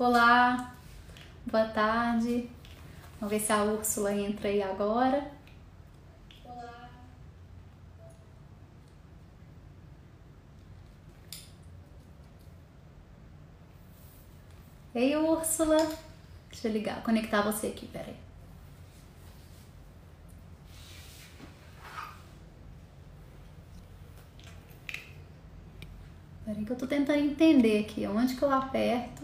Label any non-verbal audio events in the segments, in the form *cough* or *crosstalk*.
Olá, boa tarde. Vamos ver se a Úrsula entra aí agora. Olá. Ei, Úrsula. Deixa eu ligar, conectar você aqui, peraí. Peraí que eu tô tentando entender aqui onde que eu aperto.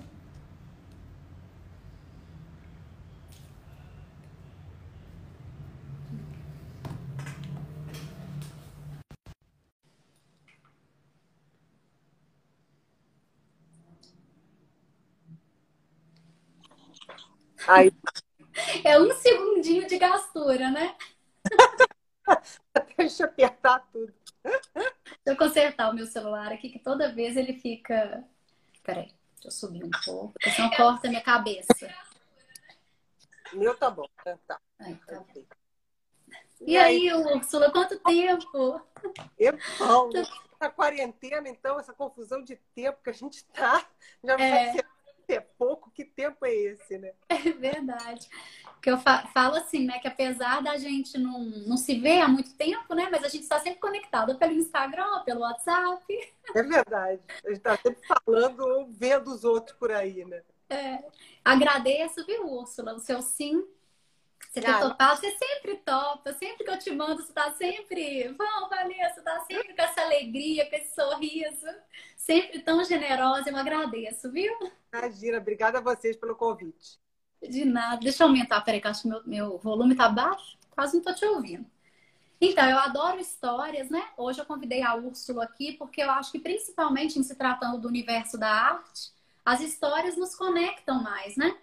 Aí... É um segundinho de gastura, né? *laughs* Deixa eu apertar tudo. Deixa eu consertar o meu celular aqui, que toda vez ele fica. Peraí, deixa eu subir um pouco, porque senão corta a minha cabeça. Meu tá bom, tá. Aí, tá e, e aí, Úrsula, quanto tempo? Tempão. A quarentena, então, essa confusão de tempo que a gente tá, já é. sabe se é pouco, que tempo é esse, né? *laughs* É verdade. Porque eu falo assim, né? Que apesar da gente não, não se ver há muito tempo, né? Mas a gente está sempre conectado pelo Instagram, pelo WhatsApp. É verdade. A gente está sempre falando ou vendo os outros por aí, né? É. Agradeço, viu, Úrsula? O seu sim você ter topado, você sempre topa, sempre que eu te mando, você tá sempre, vamos, Vanessa, tá sempre com essa alegria, com esse sorriso, sempre tão generosa, eu agradeço, viu? Imagina, obrigada a vocês pelo convite. De nada, deixa eu aumentar, peraí, que acho que meu, meu volume tá baixo, quase não tô te ouvindo. Então, eu adoro histórias, né? Hoje eu convidei a Úrsula aqui porque eu acho que, principalmente em se tratando do universo da arte, as histórias nos conectam mais, né?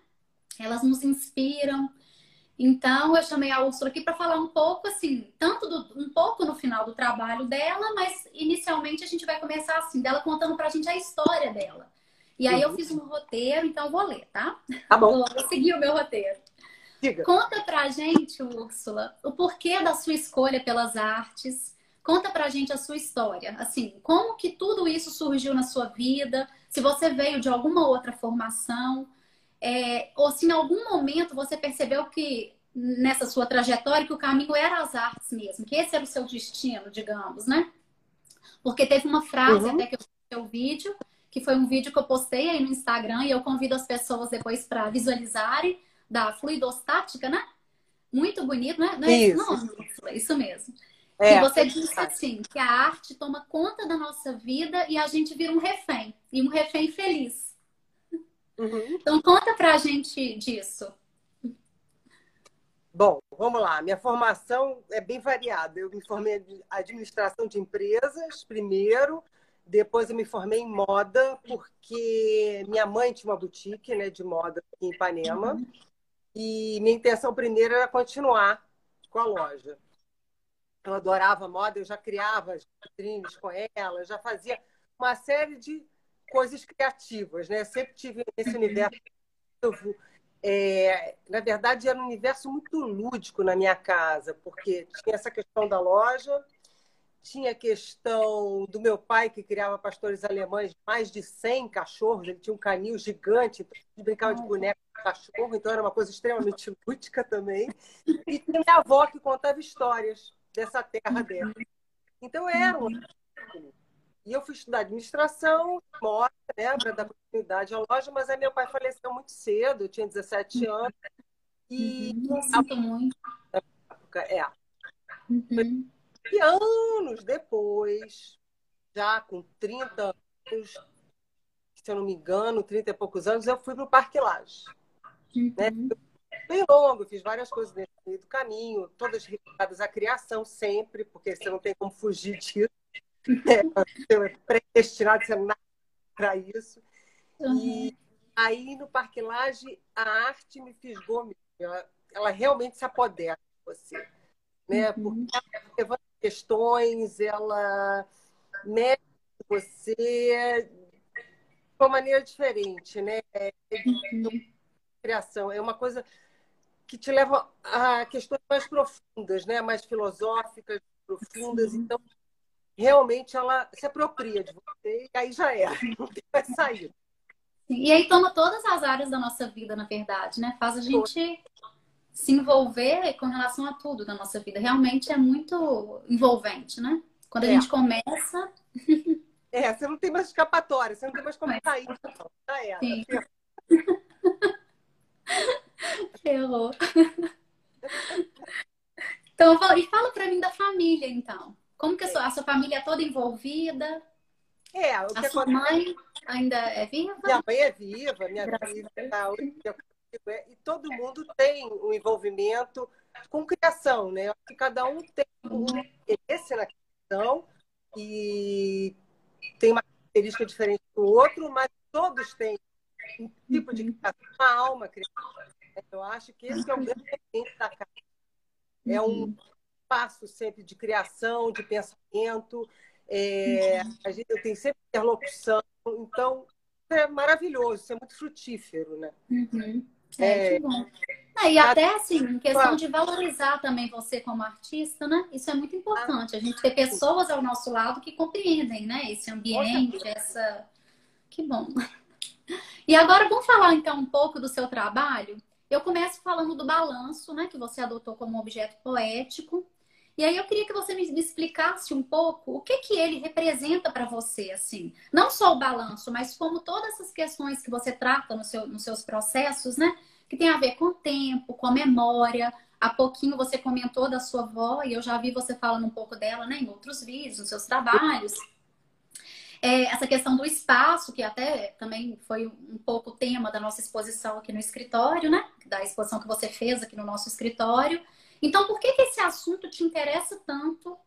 Elas nos inspiram, então, eu chamei a Úrsula aqui para falar um pouco, assim, tanto do, um pouco no final do trabalho dela, mas inicialmente a gente vai começar assim, dela contando para a gente a história dela. E aí eu uhum. fiz um roteiro, então eu vou ler, tá? Tá bom. *laughs* Vou seguir o meu roteiro. Diga. Conta pra gente, Úrsula, o porquê da sua escolha pelas artes. Conta pra gente a sua história. Assim, como que tudo isso surgiu na sua vida? Se você veio de alguma outra formação é, ou se em algum momento você percebeu que nessa sua trajetória que o caminho era as artes mesmo, que esse era o seu destino, digamos, né? Porque teve uma frase uhum. até que eu vi o vídeo, que foi um vídeo que eu postei aí no Instagram e eu convido as pessoas depois para visualizarem da fluidostática, né? Muito bonito, né? Não é isso, não, isso mesmo. É, você disse assim, que a arte toma conta da nossa vida e a gente vira um refém, e um refém feliz. Uhum. Então, conta pra gente disso. Bom, vamos lá. Minha formação é bem variada. Eu me formei em administração de empresas primeiro, depois eu me formei em moda, porque minha mãe tinha uma boutique né, de moda aqui em Ipanema. Uhum. E minha intenção primeiro era continuar com a loja. Eu adorava moda, eu já criava vitrines com ela, já fazia uma série de coisas criativas, né? Sempre tive esse universo. É, na verdade, era um universo muito lúdico na minha casa, porque tinha essa questão da loja, tinha a questão do meu pai, que criava pastores alemães, mais de 100 cachorros, ele tinha um canil gigante, então ele brincava de boneco de cachorro, então era uma coisa extremamente *laughs* lúdica também. E tinha minha avó que contava histórias dessa terra dela. Então era um e eu fui estudar administração, moda, né, para dar continuidade à loja, mas aí meu pai faleceu muito cedo, eu tinha 17 uhum. anos. E uhum. sinto muito. É. Uhum. E anos depois, já com 30 anos, se eu não me engano, 30 e poucos anos, eu fui para o Parque Laje. Uhum. Né? Bem longo, fiz várias coisas dentro do caminho, todas ligadas à criação sempre, porque você não tem como fugir disso é, predestinado, você não para isso. Uhum. E aí no Parque Laje, a arte me fisgou mesmo. Ela, ela realmente se apodera de você. Né? Uhum. Porque ela levanta questões, ela mexe com você de uma maneira diferente, né? É, uhum. Criação. É uma coisa que te leva a questões mais profundas, né? mais filosóficas, profundas. Então, realmente ela se apropria de você e aí já é, não tem mais saída. E aí toma todas as áreas da nossa vida, na verdade, né? Faz a gente se envolver com relação a tudo da nossa vida. Realmente é muito envolvente, né? Quando a é. gente começa. É, você não tem mais escapatória, você não tem mais como sair. Já era. Sim. Ferrou. *laughs* *laughs* Então, e fala para mim da família, então. Como que a sua, a sua família é toda envolvida? É, o que a sua mãe ainda é viva? Minha mãe é viva, minha filha está e todo mundo tem um envolvimento com criação, né? Que cada um tem um interesse na criação e tem uma característica diferente do outro, mas todos têm um tipo de criação, uma alma criativa. Eu acho que esse é o grande elemento da casa. É um espaço sempre de criação, de pensamento. É, a gente, eu tenho sempre interlocução. Então, é maravilhoso, isso é muito frutífero, né? Uhum. É, é, que bom. É, e até assim, em questão de valorizar também você como artista, né? Isso é muito importante. A gente ter pessoas ao nosso lado que compreendem, né? Esse ambiente, essa. Que bom. *laughs* E agora vamos falar então um pouco do seu trabalho. Eu começo falando do balanço, né? Que você adotou como objeto poético. E aí eu queria que você me, explicasse um pouco o que que ele representa para você, assim. Não só o balanço, mas como todas essas questões que você trata no seu, nos seus processos, né? Que tem a ver com o tempo, com a memória. Há pouquinho você comentou da sua avó e eu já vi você falando um pouco dela, né? Em outros vídeos, nos seus trabalhos. É, essa questão do espaço, que até também foi um pouco o tema da nossa exposição aqui no escritório, né? Da exposição que você fez aqui no nosso escritório. Então, por que, que esse assunto te interessa tanto,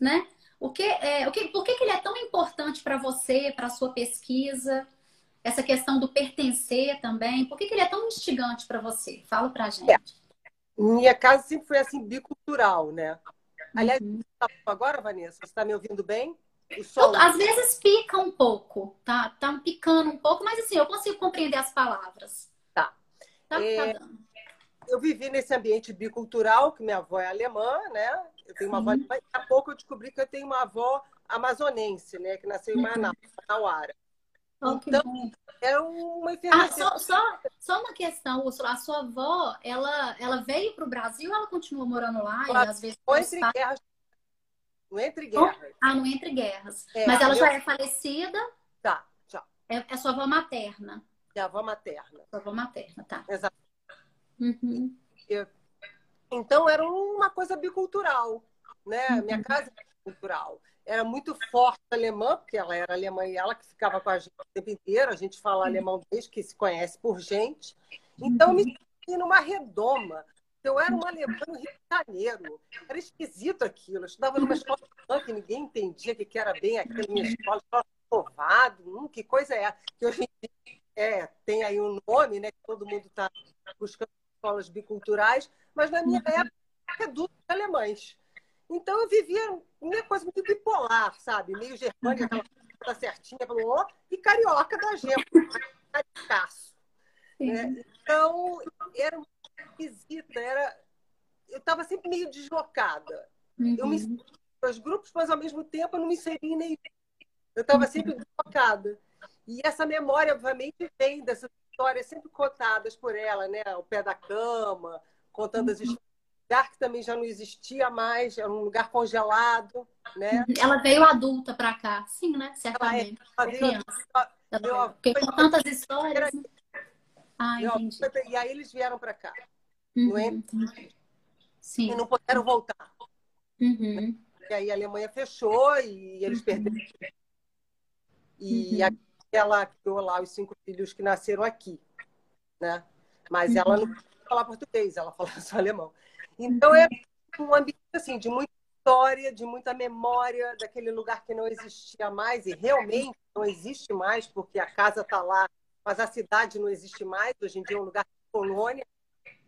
né? O que, é, o que, por que, que ele é tão importante para você, para a sua pesquisa? Essa questão do pertencer também. Por que, que ele é tão instigante para você? Fala para a gente. É. Minha casa sempre foi assim, bicultural, né? Aliás, uhum. Tá agora, Vanessa, você está me ouvindo bem? Às vezes pica um pouco, tá? Tá picando um pouco, mas assim, eu consigo compreender as palavras. Tá. Tá, é... tá dando eu vivi nesse ambiente bicultural, que minha avó é alemã, né? Eu tenho uma avó alemã, daqui a pouco eu descobri que eu tenho uma avó amazonense, né? Que nasceu em Manaus, Manauara. Oh, então, é uma enfermagem. Ah, só, só, só, uma questão, Úrsula. A sua avó, ela, ela veio para o Brasil ou ela continua morando lá? Ela e às vezes entre guerras. No Entre Guerras. Ah, no Entre Guerras. É, Mas ela eu... já é falecida? Tá, já. É, é sua avó materna? É a avó materna. Sua avó materna, tá. Exato. Uhum. Então era uma coisa bicultural, né? Uhum. Minha casa era bicultural. Era muito forte alemã, porque ela era alemã e ela que ficava com a gente o tempo inteiro. A gente fala uhum. alemão desde que se conhece por gente. Então, eu me senti numa redoma. Eu era uma alemã no Rio de Janeiro. Era esquisito aquilo. Eu estudava numa escola que ninguém entendia o que era bem aquela minha escola. Escola povado, hum, que coisa é? Que hoje em dia é, tem aí um nome, né? Que todo mundo está buscando escolas biculturais, mas na minha época adultos alemães. Então eu vivia uma coisa muito bipolar, sabe? Meio germânica, aquela coisa certinha, falou, e carioca da gente, caricaço. Né? Então, era muito esquisita, era... eu estava sempre meio deslocada. Uhum. Eu me inseri nos grupos, mas ao mesmo tempo eu não me inseri em nenhum. Eu estava sempre deslocada. E essa memória, obviamente, vem dessa histórias sempre contadas por ela, né? O pé da cama, contando as uhum. histórias. Lugar que também já não existia mais, era um lugar congelado, né? Uhum. Ela veio adulta para cá, sim, né? Certamente. Ela, ela veio, ela, Porque com tantas histórias. Né? Ah, entendi. E aí eles vieram para cá. Uhum, não é? Sim. E não puderam voltar. Uhum. E aí a Alemanha fechou e eles uhum. perderam. E uhum ela criou lá os cinco filhos que nasceram aqui, né? Mas ela não fala português, ela fala só alemão. Então é um ambiente assim de muita história, de muita memória daquele lugar que não existia mais e realmente não existe mais porque a casa está lá, mas a cidade não existe mais. Hoje em dia é um lugar de colônia.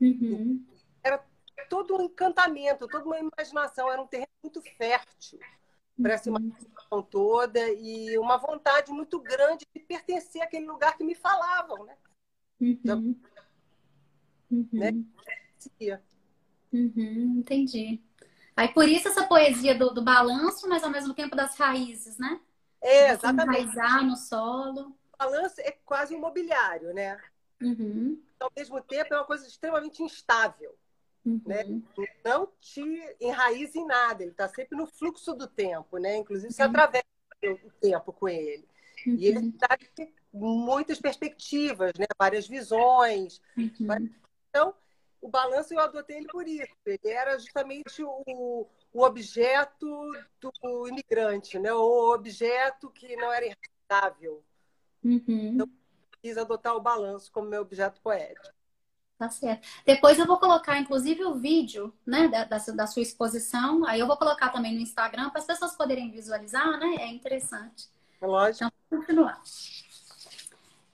Uhum. Era todo um encantamento, toda uma imaginação. Era um terreno muito fértil para essa imaginação toda e uma vontade muito grande de pertencer àquele lugar que me falavam, né? Uhum. Uhum. Né? Uhum, entendi. Aí por isso essa poesia do, do balanço, mas ao mesmo tempo das raízes, né? É, exatamente. Enraizar no solo. balanço é quase um mobiliário, né? Uhum. Ao mesmo tempo, é uma coisa extremamente instável. Uhum. Né? Não te enraiza em nada, ele está sempre no fluxo do tempo, né? Inclusive, você uhum. atravessa o tempo com ele. Uhum. E ele dá muitas perspectivas, né? várias visões. Uhum. Então, o balanço eu adotei ele por isso. Ele era justamente o, o objeto do imigrante, né? o objeto que não era. Uhum. Então, quis adotar o balanço como meu objeto poético. Tá certo. Depois eu vou colocar, inclusive, o vídeo né, da, da, sua exposição. Aí eu vou colocar também no Instagram para as pessoas poderem visualizar, né? É interessante. É lógico. Então, vamos continuar.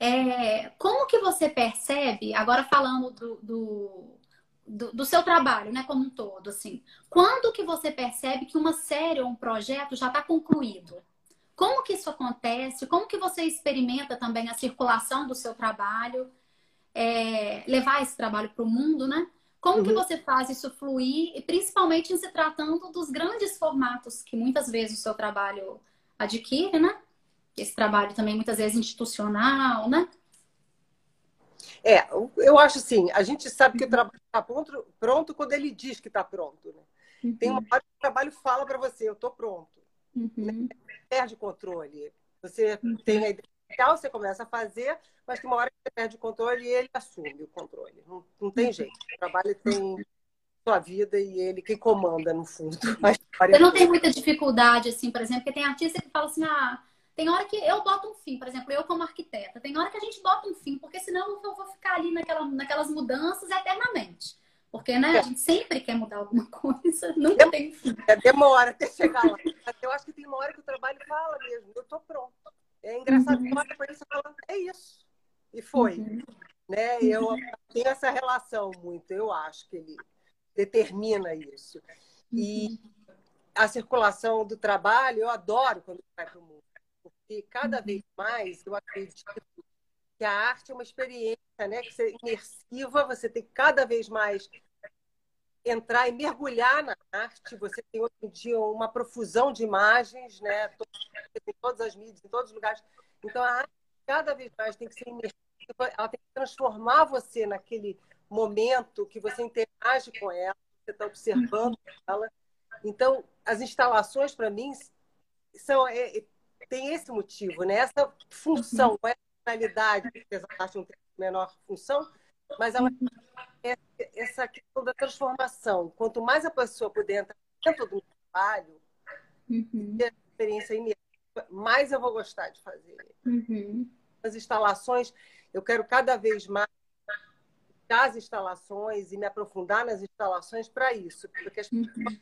É, como que você percebe, agora falando do, do, do, do, seu trabalho, né, como um todo, assim, quando que você percebe que uma série ou um projeto já está concluído? Como que isso acontece? Como que você experimenta também a circulação do seu trabalho? É, levar esse trabalho para o mundo, né? Como uhum. que você faz isso fluir, e principalmente em se tratando dos grandes formatos que muitas vezes o seu trabalho adquire, né? Esse trabalho também muitas vezes institucional, né? É, eu acho assim, a gente sabe que o trabalho está pronto, pronto quando ele diz que está pronto, né? Uhum. Tem uma hora que o trabalho fala para você, eu estou pronto. Uhum. Né? Perde o controle. Você uhum. tem a ideia você começa a fazer, mas que uma hora você perde o controle e ele assume o controle. Não, não tem jeito. O trabalho tem sua vida e ele que comanda, no fundo. Você não tem muita dificuldade, assim, por exemplo, porque tem artista que fala assim, ah, tem hora que eu boto um fim, por exemplo, eu como arquiteta, tem hora que a gente bota um fim, porque senão eu vou ficar ali naquela, naquelas mudanças eternamente. Porque, né, a gente sempre quer mudar alguma *laughs* coisa, nunca tem fim. É, demora até chegar lá. Eu acho que tem uma hora que o trabalho fala mesmo, eu tô pronto. É engraçado uhum. que olha para isso e fala, é isso. E foi. Uhum. Né? Eu tenho essa relação muito, eu acho que ele determina isso. E uhum. a circulação do trabalho, eu adoro quando vai para o mundo. Porque cada vez mais eu acredito que a arte é uma experiência, né? Que você é imersiva, você tem cada vez mais entrar e mergulhar na arte. Você tem hoje em dia uma profusão de imagens, né? Em todas as mídias, em todos os lugares. Então a arte cada vez mais tem que ser imersiva, ela tem que transformar você naquele momento que você interage com ela, você está observando ela. Então as instalações para mim são é, tem esse motivo, né? Essa função, essa finalidade, apesar arte não ter menor função, mas ela é essa questão da transformação. Quanto mais a pessoa puder entrar dentro do trabalho, uhum. ter experiência imersiva, mais eu vou gostar de fazer. Uhum. As instalações, eu quero cada vez mais as instalações e me aprofundar nas instalações para isso, porque as pessoas uhum.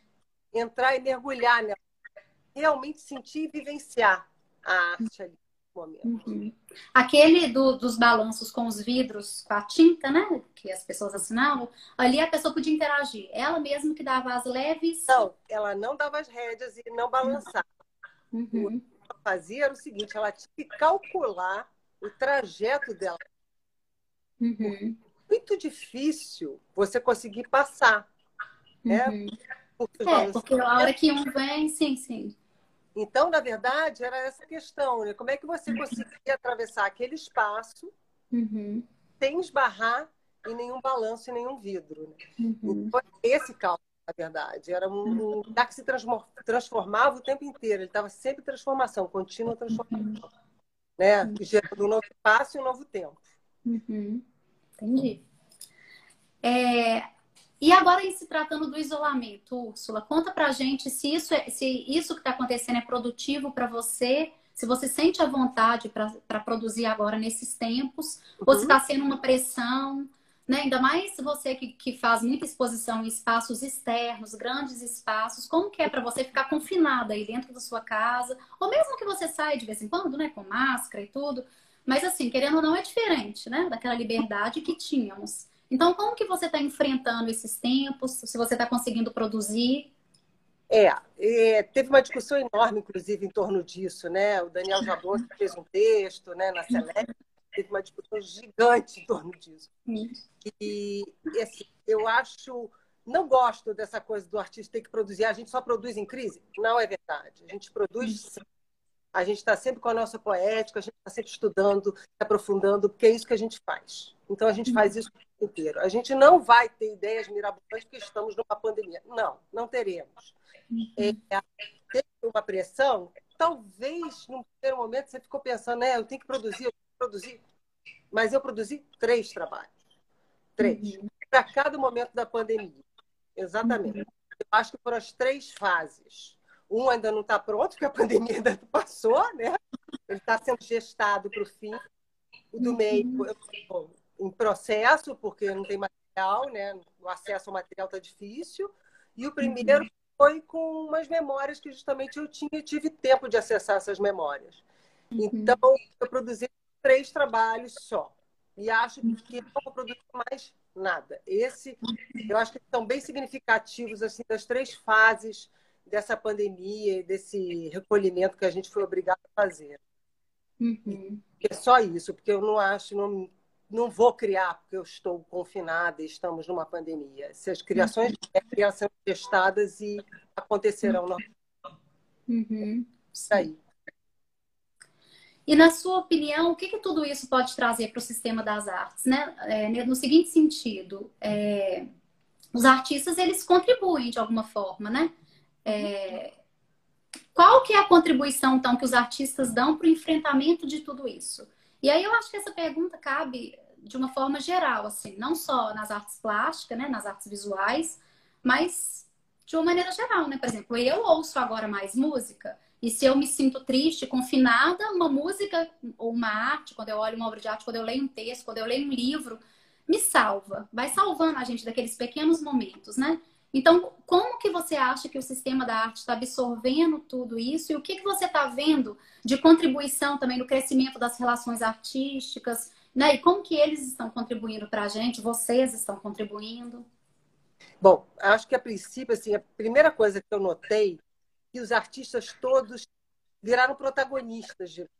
entrar e mergulhar nela, realmente sentir e vivenciar a arte ali. Uhum. Aquele do, dos balanços com os vidros, com a tinta, né? Que as pessoas assinavam, ali a pessoa podia interagir. Ela mesma que dava as leves. Não, ela não dava as rédeas e não balançava. Uhum. O que ela fazia era o seguinte: ela tinha que calcular o trajeto dela. Uhum. Muito difícil você conseguir passar. Né? Uhum. Porque, é, porque a hora que um vem, sim, sim. Então, na verdade, era essa questão, né? Como é que você uhum. conseguia atravessar aquele espaço uhum. sem esbarrar em nenhum balanço, em nenhum vidro? Né? Uhum. Esse cálculo, na verdade. Era um, um lugar que se transformava o tempo inteiro. Ele estava sempre em transformação, contínua transformação. Né? Gerando um novo espaço e um novo tempo. Uhum. Entendi. É, e agora, em se tratando do isolamento, Úrsula, conta pra gente se isso, é, se isso que está acontecendo é produtivo para você, se você sente a vontade para produzir agora nesses tempos, uhum. ou se está sendo uma pressão, né? Ainda mais você que, que faz muita exposição em espaços externos, grandes espaços, como que é para você ficar confinada aí dentro da sua casa, ou mesmo que você saia de vez em quando, né, com máscara e tudo, mas assim, querendo ou não, é diferente, né, daquela liberdade que tínhamos. Então, como que você está enfrentando esses tempos? Se você está conseguindo produzir? É, é, teve uma discussão enorme, inclusive, em torno disso, né? O Daniel Jabot fez um texto, né, na Select, teve uma discussão gigante em torno disso. E, assim, eu acho, não gosto dessa coisa do artista ter que produzir. A gente só produz em crise? Não é verdade. A gente produz sim. A gente está sempre com a nossa poética, a gente está sempre estudando, aprofundando, porque é isso que a gente faz. Então a gente faz isso inteiro. A gente não vai ter ideias mirabolantes porque estamos numa pandemia. Não, não teremos. É, ter uma pressão, talvez num primeiro momento você ficou pensando, né, eu tenho que produzir, eu tenho que produzir. Mas eu produzi três trabalhos. Três. Uhum. Para cada momento da pandemia. Exatamente. Uhum. Eu acho que foram as três fases. Um ainda não está pronto, porque a *laughs* pandemia ainda passou, né? Ele está sendo gestado para o fim. O do meio, uhum. Em processo, porque não tem material, né? O acesso ao material está difícil. E o primeiro foi com umas memórias que justamente eu tinha tive tempo de acessar essas memórias. Então, eu produzi três trabalhos só. E acho que não vou produzir mais nada. Esse, eu acho que são bem significativos assim das três fases dessa pandemia e desse recolhimento que a gente foi obrigado a fazer. Uhum. É só isso, porque eu não acho, não, não vou criar porque eu estou confinada e estamos numa pandemia. Essas criações uhum. é criação testadas e acontecerão. Uhum. Isso aí. E na sua opinião, o que, que tudo isso pode trazer para o sistema das artes, né? É, no seguinte sentido, é, os artistas eles contribuem de alguma forma, né? É, qual que é a contribuição então que os artistas dão para o enfrentamento de tudo isso? E aí eu acho que essa pergunta cabe de uma forma geral, assim, não só nas artes plásticas, né, nas artes visuais, mas de uma maneira geral, né? Por exemplo, eu ouço agora mais música e se eu me sinto triste, confinada, uma música ou uma arte, quando eu olho uma obra de arte, quando eu leio um texto, quando eu leio um livro, me salva, vai salvando a gente daqueles pequenos momentos, né? Então, como que você acha que o sistema da arte está absorvendo tudo isso e o que, que você está vendo de contribuição também no crescimento das relações artísticas, né? E como que eles estão contribuindo para a gente? Vocês estão contribuindo? Bom, acho que a princípio, assim, a primeira coisa que eu notei que os artistas todos viraram protagonistas. De...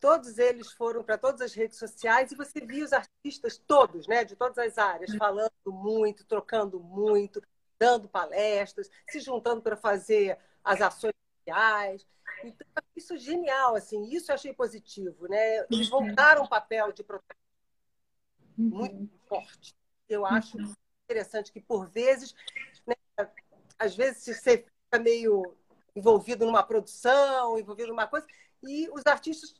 Todos eles foram para todas as redes sociais e você via os artistas todos, né, de todas as áreas, falando muito, trocando muito, dando palestras, se juntando para fazer as ações sociais. Então, isso é genial, assim, isso eu achei positivo, né? Eles uhum. voltaram ao papel de protagonista muito uhum. forte. Eu acho uhum. interessante que, por vezes, né, às vezes você fica meio envolvido numa produção, envolvido numa coisa, e os artistas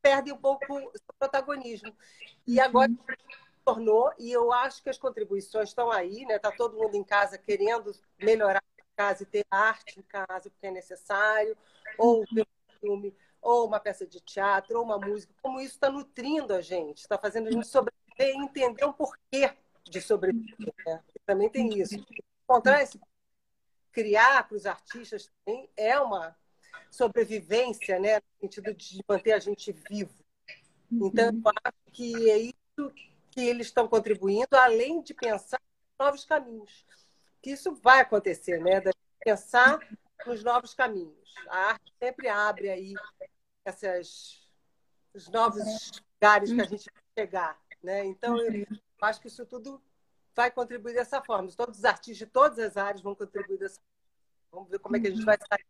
perdem um pouco o protagonismo. E agora e eu acho que as contribuições estão aí, né? Tá todo mundo em casa querendo melhorar a casa e ter arte em casa porque é necessário, ou um filme, ou uma peça de teatro, ou uma música. Como isso está nutrindo a gente, está fazendo a gente sobreviver e entender o porquê de sobreviver. Né? Também tem isso. Encontrar esse criar para os artistas também é uma sobrevivência, né? No sentido de manter a gente vivo. Então, eu acho que é isso que eles estão contribuindo, além de pensar novos caminhos. Que isso vai acontecer, né? De pensar nos novos caminhos. A arte sempre abre aí essas, os novos lugares que a gente vai chegar, né? Então, eu acho que isso tudo vai contribuir dessa forma. Todos os artistas de todas as áreas vão contribuir dessa forma. Vamos ver como é que a gente vai sair.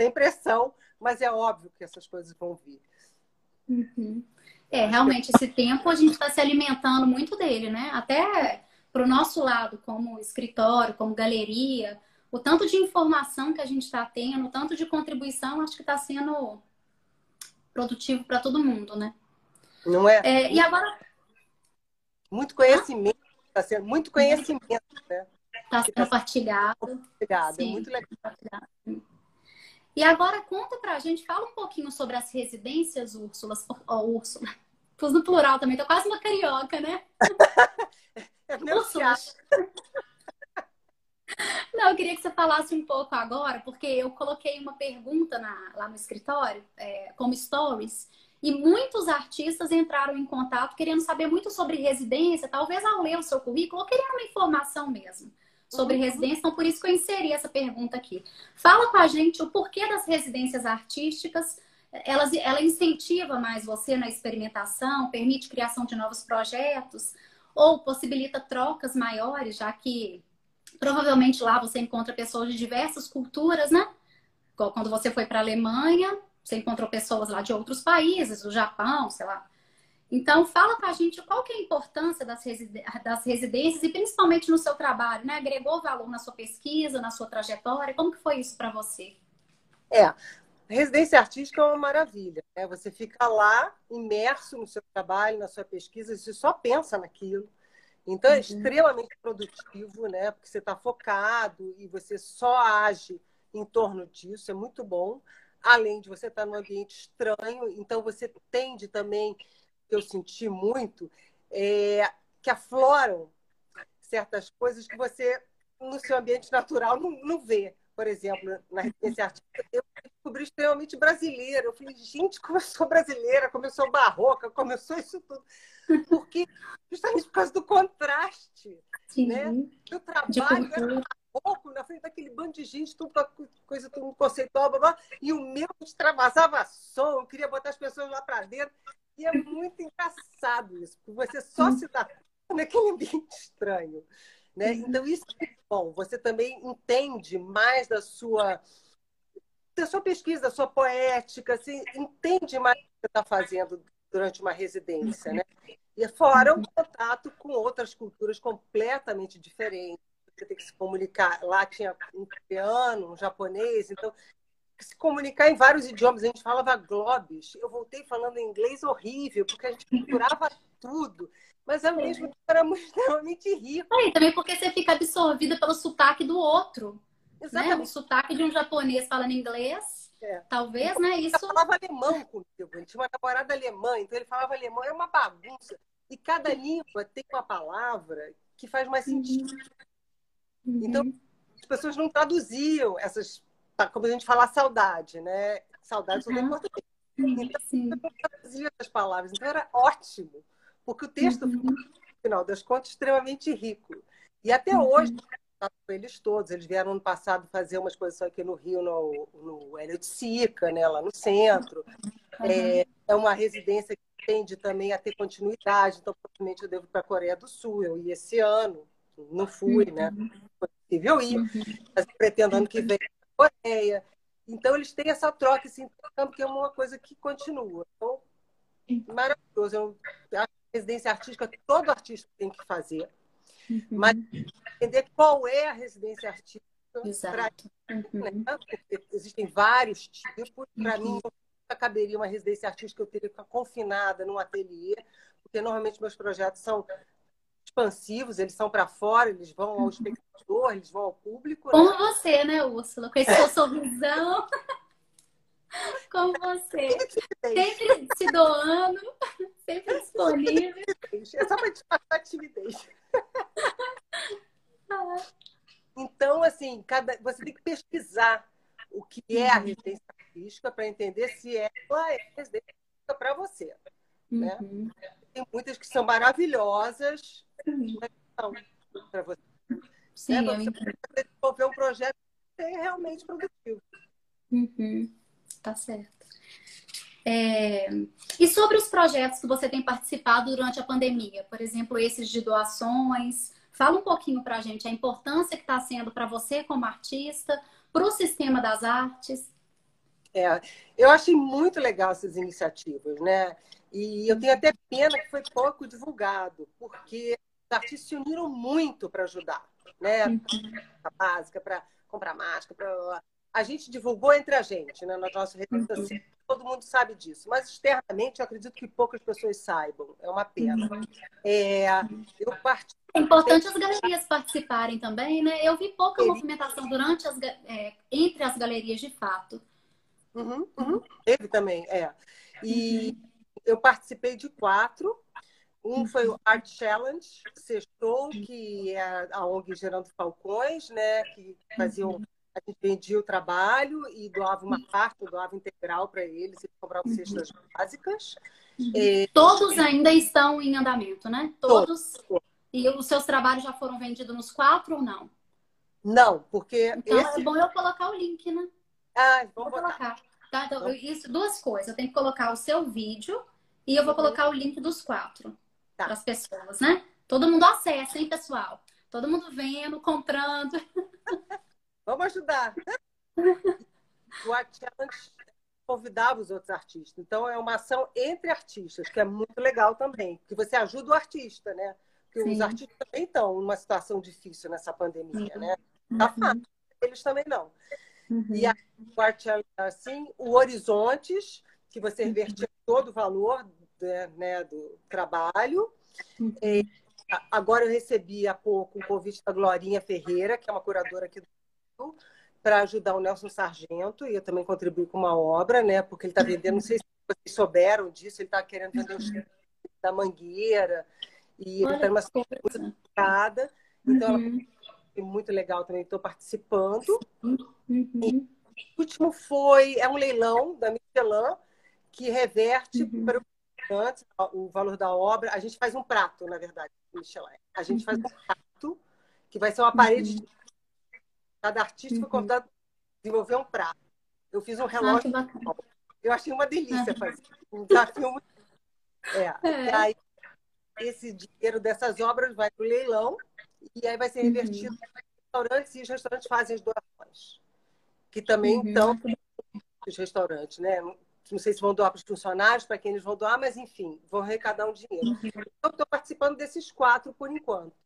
Sem pressão, mas é óbvio que essas coisas vão vir. Uhum. É, realmente, esse tempo a gente está se alimentando muito dele, né? Até para o nosso lado, como escritório, como galeria, o tanto de informação que a gente está tendo, o tanto de contribuição, acho que está sendo produtivo para todo mundo, né? Não é? é e agora. Muito conhecimento, está sendo muito conhecimento, né? Está sendo tá partilhado. Obrigada, Sim, muito legal. E agora conta pra gente, fala um pouquinho sobre as residências Úrsula. Oh, Úrsula. Pus no plural também, tô quase uma carioca, né? *laughs* é Úrsula. *laughs* Não, eu queria que você falasse um pouco agora, porque eu coloquei uma pergunta na, lá no escritório, é, como stories, e muitos artistas entraram em contato querendo saber muito sobre residência, talvez ao ler o seu currículo, ou querendo uma informação mesmo sobre uhum. residência, então por isso que eu inseri essa pergunta aqui. Fala com a gente o porquê das residências artísticas, elas, ela incentiva mais você na experimentação, permite criação de novos projetos, ou possibilita trocas maiores, já que provavelmente lá você encontra pessoas de diversas culturas, né? Quando você foi para a Alemanha, você encontrou pessoas lá de outros países, do Japão, sei lá. Então, fala pra gente qual que é a importância das, das residências e principalmente no seu trabalho, né? Agregou valor na sua pesquisa, na sua trajetória? Como que foi isso para você? É, residência artística é uma maravilha. Né? Você fica lá, imerso no seu trabalho, na sua pesquisa, você só pensa naquilo. Então, é uhum. extremamente produtivo, né? Porque você está focado e você só age em torno disso, é muito bom. Além de você estar tá num ambiente estranho, então você tende também, que eu senti muito, é, que afloram certas coisas que você, no seu ambiente natural, não, não vê. Por exemplo, na residência artística, eu descobri extremamente brasileira. Eu falei, gente, como eu sou brasileira, como eu sou barroca, como eu sou isso tudo. Porque, justamente por causa do contraste. Sim. Né? Eu trabalho era pouco na frente daquele bando de gente, tudo coisa tudo conceitual, blá, blá, e o meu extravasava som, eu queria botar as pessoas lá para dentro. E é muito engraçado isso, porque você só se dá naquele ambiente estranho. Né? Então, isso é bom. Você também entende mais da sua da sua pesquisa, da sua poética, assim, entende mais o que você está fazendo durante uma residência, né? E fora o contato com outras culturas completamente diferentes. Você tem que se comunicar. Lá tinha um coreano, um japonês, então se comunicar em vários idiomas. A gente falava globes. Eu voltei falando inglês horrível, porque a gente misturava tudo. Mas ao mesmo tempo era extremamente rico. É, e também porque você fica absorvida pelo sotaque do outro. Exatamente. Né? O sotaque de um japonês falando inglês, é. talvez, né? Isso. Ele falava alemão comigo. Ele tinha uma namorada alemã, então ele falava alemão. É uma bagunça. E cada língua tem uma palavra que faz mais sentido. Uhum. Então, as pessoas não traduziam essas. Tá, como a gente fala, saudade, né? Saudade só tem uhum. português. Então, Sim. não traduzia essas palavras. Então, era ótimo. Porque o texto, uhum. no final das contas, extremamente rico. E até uhum. hoje, com eles todos. Eles vieram ano passado fazer uma exposição aqui no Rio, no, no Hélio de Sica, né, lá no centro. Uhum. É, é, uma residência que tende também a ter continuidade, então provavelmente eu devo para a Coreia do Sul. Eu ia esse ano, não fui, né? uhum. Foi possível ir, uhum. mas pretendo ano que vem para a Coreia. Então eles têm essa troca, esse intercâmbio, que é uma coisa que continua. Então, maravilhoso. Eu acho residência artística todo artista tem que fazer. Uhum. Mas entender qual é a residência artística. Pra, uhum. né? Existem vários tipos. Para uhum. mim, nunca caberia uma residência artística, eu teria que ficar confinada num ateliê, porque normalmente meus projetos são expansivos, eles são para fora, eles vão ao uhum. espectador, eles vão ao público. Como né? você, né, Úrsula? Com esse seu sorrisão. *laughs* Como você. Sempre se doando, *laughs* sempre disponível. É só para te passar a timidez. *laughs* Então, assim, cada, você tem que pesquisar o que é a residência artística para entender se ela é residência para você. Né? Uhum. Tem muitas que são maravilhosas, uhum. mas não para você. Sim, né? Você pode desenvolver um projeto que é realmente produtivo. Uhum. Tá certo. É... E sobre os projetos que você tem participado durante a pandemia, por exemplo, esses de doações, fala um pouquinho para a gente a importância que está sendo para você como artista, para o sistema das artes. É, eu achei muito legal essas iniciativas, né? E eu tenho até pena que foi pouco divulgado, porque os artistas se uniram muito para ajudar, né? Uhum. básica, para comprar máscara, para a gente divulgou entre a gente, né, nas nossas redes uhum. sociais. Todo mundo sabe disso, mas externamente eu acredito que poucas pessoas saibam. É uma pena. Uhum. É, eu part... é importante as galerias participarem também, né? Eu vi pouca Ele... movimentação durante as, é, entre as galerias de fato. Uhum, uhum. Teve também, é. E uhum. eu participei de quatro. Um foi o Art Challenge, Sextou, que é a ONG Gerando Falcões, né? Que fazia um a gente vendia o trabalho e doava uma parte, doava integral para eles, e cobravam uhum. cestas básicas. Uhum. É... Todos ainda estão em andamento, né? Todos. Todos. E os seus trabalhos já foram vendidos nos quatro ou não? Não, porque. Então esse... é bom eu colocar o link, né? Ah, vamos Vou colocar. Tá, então, isso, duas coisas. Eu tenho que colocar o seu vídeo e eu vou uhum. colocar o link dos quatro tá. para as pessoas, né? Todo mundo acessa, hein, pessoal? Todo mundo vendo, comprando. *laughs* Vamos ajudar. *laughs* o Art Challenge convidava os outros artistas. Então, é uma ação entre artistas, que é muito legal também, que você ajuda o artista, né? Porque Sim. os artistas também estão numa situação difícil nessa pandemia, né? Tá uhum. fácil, eles também não. Uhum. E a parte assim, o Horizontes, que você uhum. todo o valor né, né do trabalho. Uhum. E, agora eu recebi há pouco um convite da Glorinha Ferreira, que é uma curadora aqui do Para ajudar o Nelson Sargento, e eu também contribuí com uma obra, né? Porque ele está vendendo, não sei se vocês souberam disso, ele está querendo vender os *laughs* da mangueira, e ele está numa situação muito complicada. Então, uhum. é muito legal também, estou participando. Uhum. o último foi, é um leilão da Michelin, que reverte uhum. para o valor da obra. A gente faz um prato, na verdade, Michelin. A gente faz um prato, que vai ser uma parede de Cada artista foi uhum. convidado a desenvolver um prato. Eu fiz um relógio. Ah, eu achei uma delícia fazer. Um desafio muito. É. é. Aí, esse dinheiro dessas obras vai para o leilão e aí vai ser revertido uhum. restaurantes e os restaurantes fazem as doações. Que também uhum. estão os restaurantes, né? Não sei se vão doar para os funcionários, para quem eles vão doar, mas enfim, vão arrecadar um dinheiro. Uhum. Eu estou participando desses quatro por enquanto.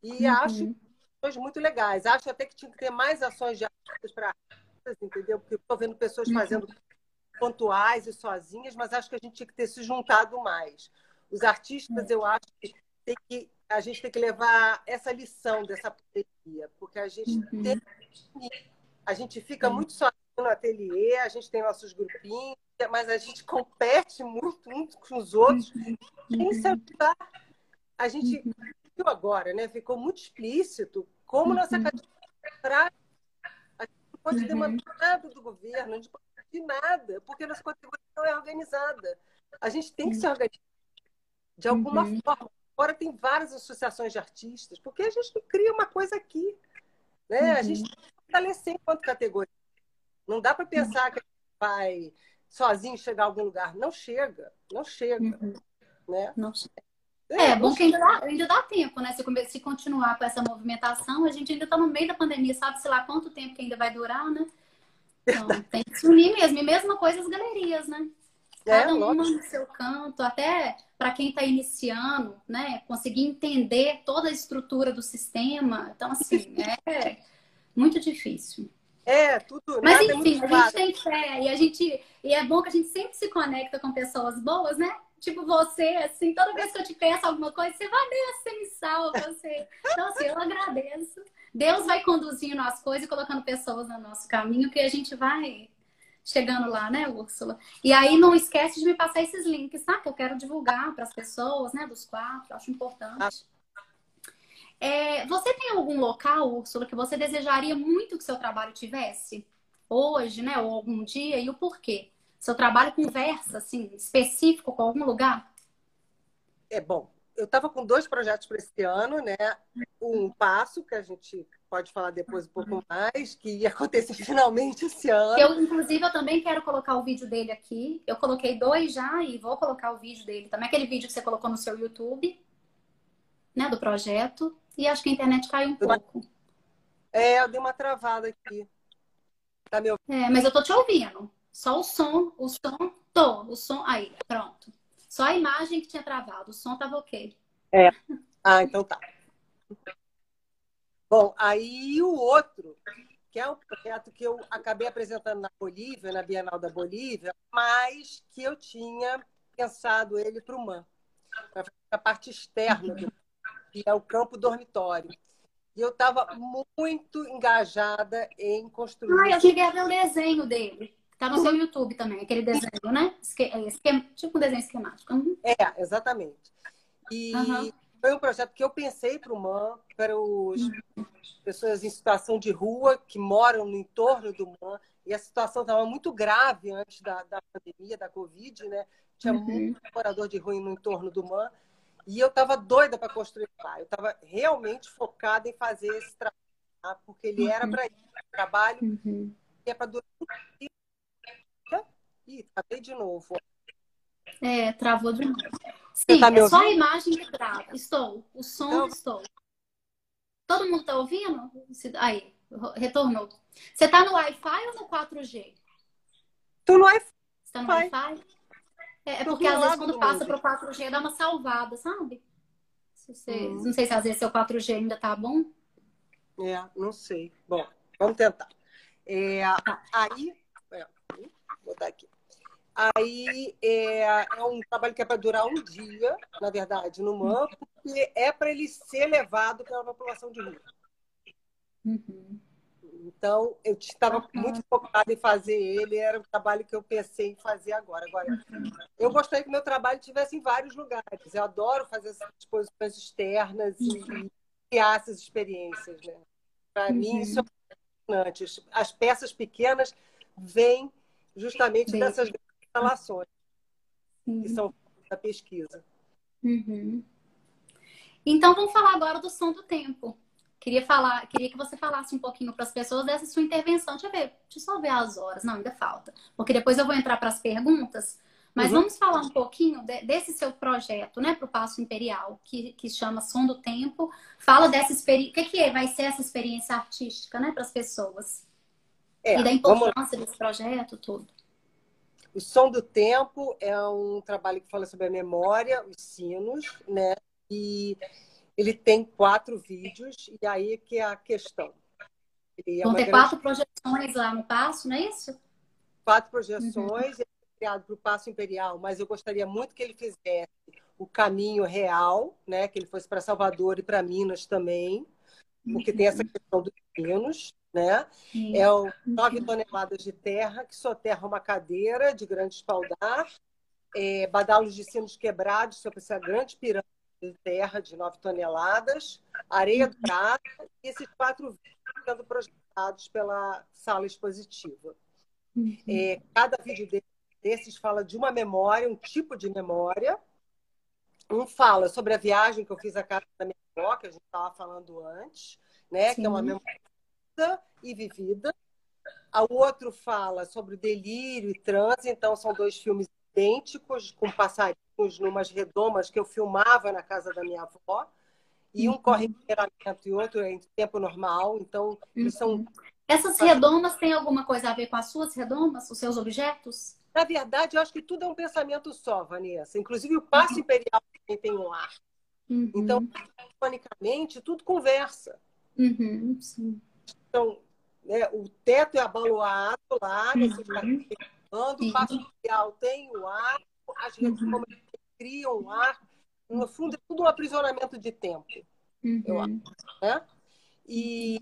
E uhum. Acho muito legais. Acho até que tinha que ter mais ações de artistas para artistas, entendeu? Porque estou vendo pessoas uhum. fazendo pontuais e sozinhas, mas acho que a gente tinha que ter se juntado mais. Os artistas, eu acho que, tem que a gente tem que levar essa lição dessa pandemia, porque a gente uhum. tem a gente fica muito sozinho no ateliê, a gente tem nossos grupinhos, mas a gente compete muito uns com os outros. Uhum. Sem se ajudar. A gente viu agora, né? Ficou muito explícito como uhum. nossa cadeia a gente não pode uhum. demandar nada do governo, a gente não pode pedir nada, porque nossa categoria não é organizada. A gente tem que se organizar de alguma uhum. forma. Agora tem várias associações de artistas, porque a gente não cria uma coisa aqui. Né? Uhum. A gente tem que fortalecer enquanto categoria. Não dá para pensar que a gente vai sozinho chegar a algum lugar. Não chega, não chega. Uhum. Né? Não chega. É, é bom que ainda dá, ainda dá tempo, né? Se, se continuar com essa movimentação, a gente ainda está no meio da pandemia, sabe, sei lá, quanto tempo que ainda vai durar, né? Então, *laughs* tem que se unir mesmo. E mesma coisa as galerias, né? É, Cada é, uma no seu canto, até para quem está iniciando, né? Conseguir entender toda a estrutura do sistema. Então, assim, é *laughs* muito difícil. É, tudo. Mas enfim, é a gente tem fé e a gente e é bom que a gente sempre se conecta com pessoas boas, né? Tipo você, assim, toda vez que eu te peço alguma coisa, você vai ver, você me salva, você. Então, assim, eu agradeço. Deus vai conduzindo as coisas e colocando pessoas no nosso caminho que a gente vai chegando lá, né, Úrsula? E aí não esquece de me passar esses links, tá? Que eu quero divulgar para as pessoas, né, dos quatro, acho importante. É, você tem algum local, Úrsula, que você desejaria muito que seu trabalho tivesse? Hoje, né, ou algum dia, e o porquê? Seu trabalho conversa, assim, específico com algum lugar? É bom. Eu estava com dois projetos para esse ano, né? Um passo, que a gente pode falar depois um pouco mais, que ia acontecer *laughs* finalmente esse ano. Eu, inclusive, eu também quero colocar o vídeo dele aqui. Eu coloquei dois já e vou colocar o vídeo dele também. Aquele vídeo que você colocou no seu YouTube, né? Do projeto. E acho que a internet caiu um pouco. É, eu dei uma travada aqui. Tá me ouvindo? É, mas eu tô te ouvindo. Só o som, o som, tô, o som, aí, pronto. Só a imagem que tinha travado, o som tava ok. É. Ah, então tá. Bom, aí o outro, que é um projeto que eu acabei apresentando na Bolívia, na Bienal da Bolívia, mas que eu tinha pensado ele para o MAN, para a parte externa, do, que é o campo dormitório. E eu estava muito engajada em construir. Ah, eu cheguei a ver o desenho dele. Tá no seu YouTube também, aquele desenho, né? Esquema, é, tipo um desenho esquemático. Uhum. É, exatamente. E uhum. foi um projeto que eu pensei para o MAN, para as uhum. pessoas em situação de rua que moram no entorno do MAN. E a situação estava muito grave antes da, da pandemia, da Covid, né? Tinha uhum. muito morador de rua no entorno do MAN. E eu estava doida para construir lá. Eu estava realmente focada em fazer esse trabalho, tá? porque ele era uhum. para isso. Trabalho uhum. que é para durar Ih, travei de novo. É, travou de novo. Sim, tá é só a imagem que trava. Estou. O som, então... estou. Todo mundo está ouvindo? Aí, retornou. Você está no Wi-Fi ou no 4G? Tu não é Você tá no Wi-Fi? É, é porque às vezes quando passa para o 4G dá uma salvada, sabe? Se você, hum. Não sei se às vezes seu 4G ainda tá bom. É, não sei. Bom, vamos tentar. É, aí, é, vou botar aqui. Aí é, é, um trabalho que é para durar um dia, na verdade, no MAN, porque é para ele ser levado pela população de rua. Uhum. Então, eu estava muito focada em fazer ele, era um trabalho que eu pensei em fazer agora. Agora, uhum. eu gostaria que meu trabalho estivesse em vários lugares. Eu adoro fazer essas exposições externas e, e criar essas experiências. Né? Para uhum. mim, isso é fascinante. As peças pequenas vêm justamente Bem. dessas instalações uhum. que são da pesquisa. Uhum. Então, vamos falar agora do som do tempo. Queria falar, queria que você falasse um pouquinho para as pessoas dessa sua intervenção. Deixa eu ver, deixa eu só ver as horas. Não, ainda falta. Porque depois eu vou entrar para as perguntas. Mas uhum. vamos falar um pouquinho de, desse seu projeto, né, para o Passo Imperial, que, que chama Som do Tempo. Fala dessa experiência. O que, que é? vai ser essa experiência artística, né, para as pessoas? É, e da importância vamos... desse projeto, tudo. O Som do Tempo é um trabalho que fala sobre a memória, os sinos, né? E ele tem quatro vídeos, e aí que é a questão. É Vão ter grande... quatro projeções lá no Passo, não é isso? Quatro projeções, uhum. ele é criado para o Passo Imperial, mas eu gostaria muito que ele fizesse o caminho real, né? Que ele fosse para Salvador e para Minas também, porque uhum. tem essa uhum. questão dos sinos né? Sim. É o 9 toneladas de terra que soterra uma cadeira de grande espaldar, é, badalos de sinos quebrados sobre essa grande pirâmide de terra de 9 toneladas, areia do prata e esses quatro vídeos sendo projetados pela sala expositiva. Uhum. É, cada vídeo desses fala de uma memória, um tipo de memória. Um fala sobre a viagem que eu fiz à casa da minha avó, que a gente estava falando antes, né? Sim. Que é uma memória e vivida. O outro fala sobre delírio e transe, então são dois filmes idênticos, com passarinhos numas redomas que eu filmava na casa da minha avó. E um uhum. corre em e outro é em tempo normal. Então, eles são. Uhum. Essas redomas têm alguma coisa a ver com as suas redomas, os seus objetos? Na verdade, eu acho que tudo é um pensamento só, Vanessa. Inclusive, o passo uhum. imperial também tem um ar. Uhum. Então, ironicamente, tudo conversa. Uhum, sim. Então, né, o teto é abaloado lá, nesse uhum. o passo social tem o ar, as redes uhum. criam o ar. No fundo, é tudo um aprisionamento de tempo. Uhum. Eu acho, né? E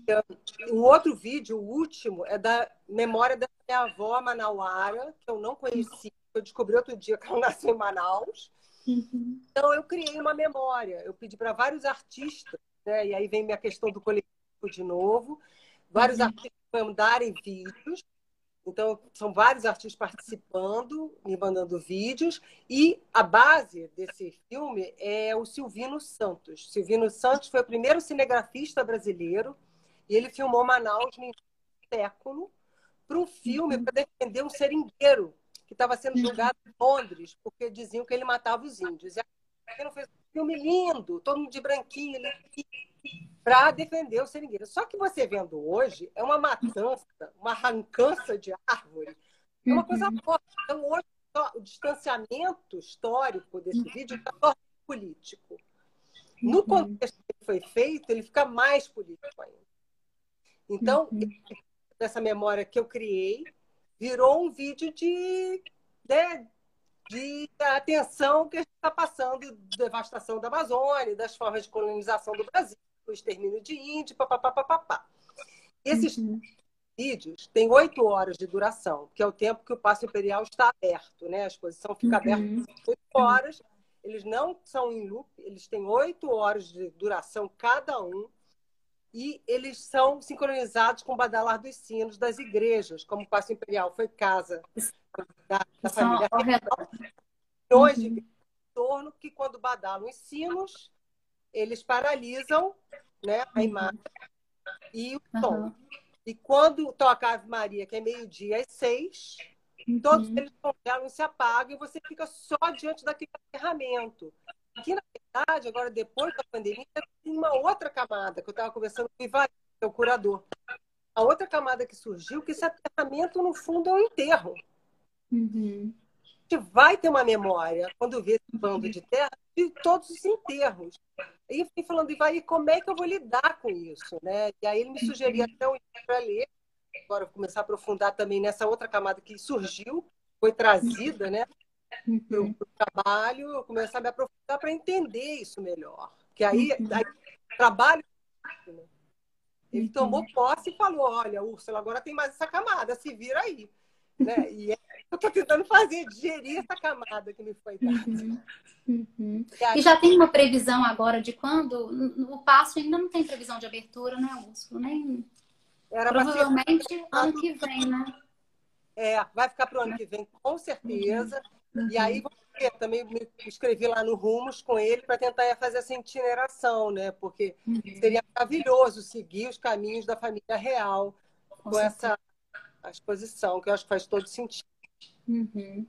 o outro vídeo, o último, é da memória da minha avó Manauara, que eu não conhecia. Eu descobri outro dia *laughs* que ela nasceu em Manaus. Uhum. Então, eu criei uma memória. Eu pedi para vários artistas, né? e aí vem minha questão do coletivo de novo, vários uhum. artistas mandarem vídeos. Então, são vários artistas participando, me mandando vídeos. E a base desse filme é o Silvino Santos. Silvino Santos foi o primeiro cinegrafista brasileiro e ele filmou Manaus no século para um filme uhum. para defender um seringueiro que estava sendo julgado em Londres porque diziam que ele matava os índios. E ele fez um filme lindo, todo mundo de branquinho, para defender o seringueiro. Só que você vendo hoje é uma matança, uma arrancança de árvore, é uma coisa uhum. forte. Então, hoje, o distanciamento histórico desse vídeo está político. No uhum. contexto que foi feito, ele fica mais político ainda. Então, uhum. essa memória que eu criei virou um vídeo de, né, de atenção que a gente está passando, devastação da Amazônia, das formas de colonização do Brasil o extermínio de índio, papapá. Esses uhum. vídeos têm oito horas de duração, que é o tempo que o Passo Imperial está aberto, né? A exposição fica uhum. aberta oito horas. Eles não são em loop, eles têm oito horas de duração cada um. E eles são sincronizados com o badalar dos sinos das igrejas, como o Passo Imperial foi casa da, da família real. Hoje, uhum. em torno que quando badalam os sinos, eles paralisam né, a uhum. imagem e o tom. Uhum. E quando toca a Ave Maria, que é meio-dia às seis, uhum. todos eles congelam e se apagam e você fica só diante daquele ferramento. Aqui, na verdade, agora depois da pandemia, tem uma outra camada que eu estava conversando com o Ivan, que é o curador. A outra camada que surgiu, que esse aterramento, no fundo, é um enterro. Uhum. A gente vai ter uma memória, quando vê esse bando de terra, de todos os enterros. E eu fiquei falando, e vai, como é que eu vou lidar com isso? Né? E aí ele me sugeriu até um livro para ler, agora vou começar a aprofundar também nessa outra camada que surgiu, foi trazida, né? Para o trabalho, começar a me aprofundar para entender isso melhor. Que aí, aí trabalho. Né? Ele tomou posse e falou: Olha, Úrsula, agora tem mais essa camada, se vira aí. Né? E é, eu estou tentando fazer, digerir essa camada que me foi dada. Uhum. Uhum. E, aí, e, já tem uma previsão agora de quando? O passo ainda não tem previsão de abertura, né, Úrsula? Nem... Era Provavelmente ser... ano que vem, né? É, vai ficar para o ano que vem, com certeza. Uhum. E aí, também me inscrevi lá no Rumos com ele para tentar fazer essa itineração, né? Porque uhum. seria maravilhoso seguir os caminhos da família real com, com essa exposição, que eu acho que faz todo sentido. Uhum.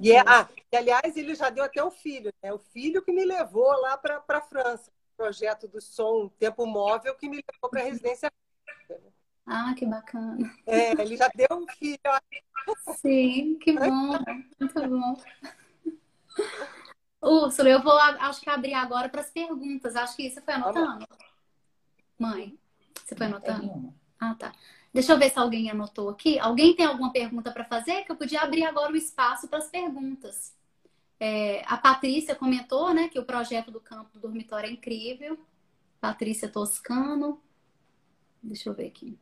E, é, ah, e, aliás, ele já deu até o filho, né? O filho que me levou lá para a França. O projeto do som Tempo Móvel que me levou para a residência. Ah, que bacana. É, ele já deu um filho. Sim, que bom. Muito bom. Úrsula, eu vou, acho que abrir agora para as perguntas. Acho que você foi anotando. Mãe, você foi anotando? Ah, tá. Deixa eu ver se alguém anotou aqui. Alguém tem alguma pergunta para fazer? Que eu podia abrir agora o espaço para as perguntas. É, a Patrícia comentou né, que o projeto do campo do dormitório é incrível. Patrícia Toscano. Deixa eu ver aqui.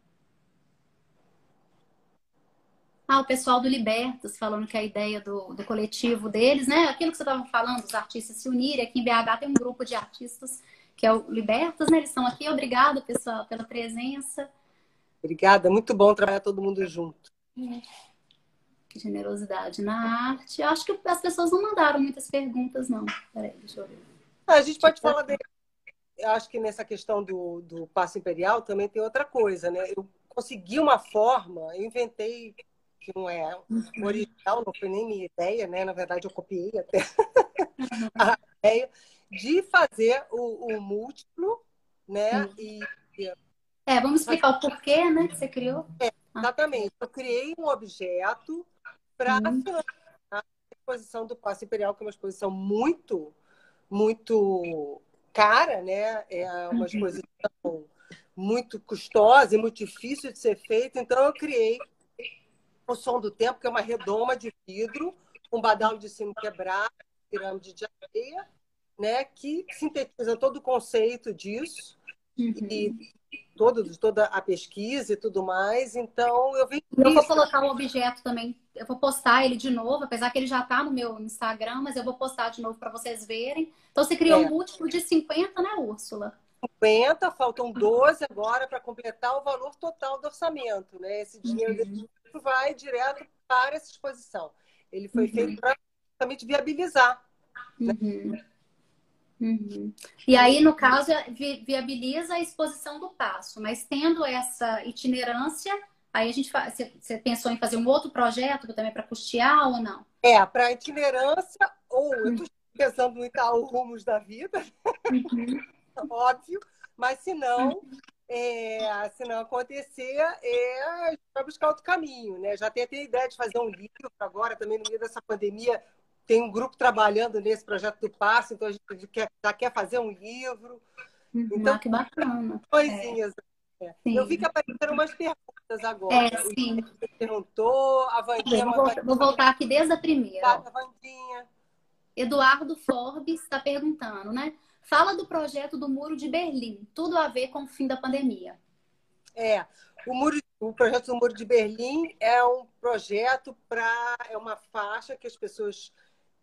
Ah, o pessoal do Libertas falando que a ideia do, do coletivo deles, né? Aquilo que você estava falando, os artistas se unirem. Aqui em BH tem um grupo de artistas que é o Libertas, né? Eles estão aqui. Obrigado, pessoal, pela presença. Obrigada, muito bom trabalhar todo mundo junto. Generosidade na arte. Eu acho que as pessoas não mandaram muitas perguntas, não. Peraí, deixa eu ver. Ah, a gente pode falar dele. Eu acho que nessa questão do, do passo imperial também tem outra coisa, né? Eu consegui uma forma, eu inventei que não é uhum. original, não foi nem minha ideia, né? Na verdade, eu copiei até uhum. *laughs* a ideia de fazer o, o múltiplo, né? E é, vamos explicar o porquê, né, que você criou. É, exatamente. Eu criei um objeto para uhum. a exposição do Passo Imperial, que é uma exposição muito, muito cara, né? É uma uhum. exposição muito custosa e muito difícil de ser feita. Então, eu criei o Som do Tempo, que é uma redoma de vidro, um badalo de sino quebrado, pirâmide de areia, né? Que sintetiza todo o conceito disso. Uhum. E todo, toda a pesquisa e tudo mais. Então, eu vi. Eu vou colocar o objeto também. Eu vou postar ele de novo, apesar que ele já está no meu Instagram, mas eu vou postar de novo para vocês verem. Então, você criou é. um múltiplo de 50, né, Úrsula? 50, faltam 12 agora para completar o valor total do orçamento. Né? Esse dinheiro uhum. vai direto para essa exposição. Ele foi uhum. feito para justamente viabilizar. Né? Uhum. Né? Uhum. E aí, no caso, é, vi viabiliza a exposição do passo, mas tendo essa itinerância, aí a gente. Você pensou em fazer um outro projeto também para custear ou não? É, para itinerância, ou eu estou pensando no Itaú Rumos da Vida, uhum. óbvio, mas se não, é, se não acontecer, é para buscar outro caminho, né? Já tem até a ideia de fazer um livro agora, também no meio dessa pandemia, tem um grupo trabalhando nesse projeto do passo, então a gente quer, já quer fazer um livro. Uhum, então, ah, que bacana. Coisinhas. É. Eu vi que apareceram umas perguntas agora. É, sim. O perguntou, a Vandinha... Vou, voltar, vou voltar aqui desde a primeira. Tá, Vandinha. Eduardo Forbes está perguntando, né? Fala do projeto do Muro de Berlim. Tudo a ver com o fim da pandemia. É, o, muro, o projeto do Muro de Berlim é um projeto para... É uma faixa que as pessoas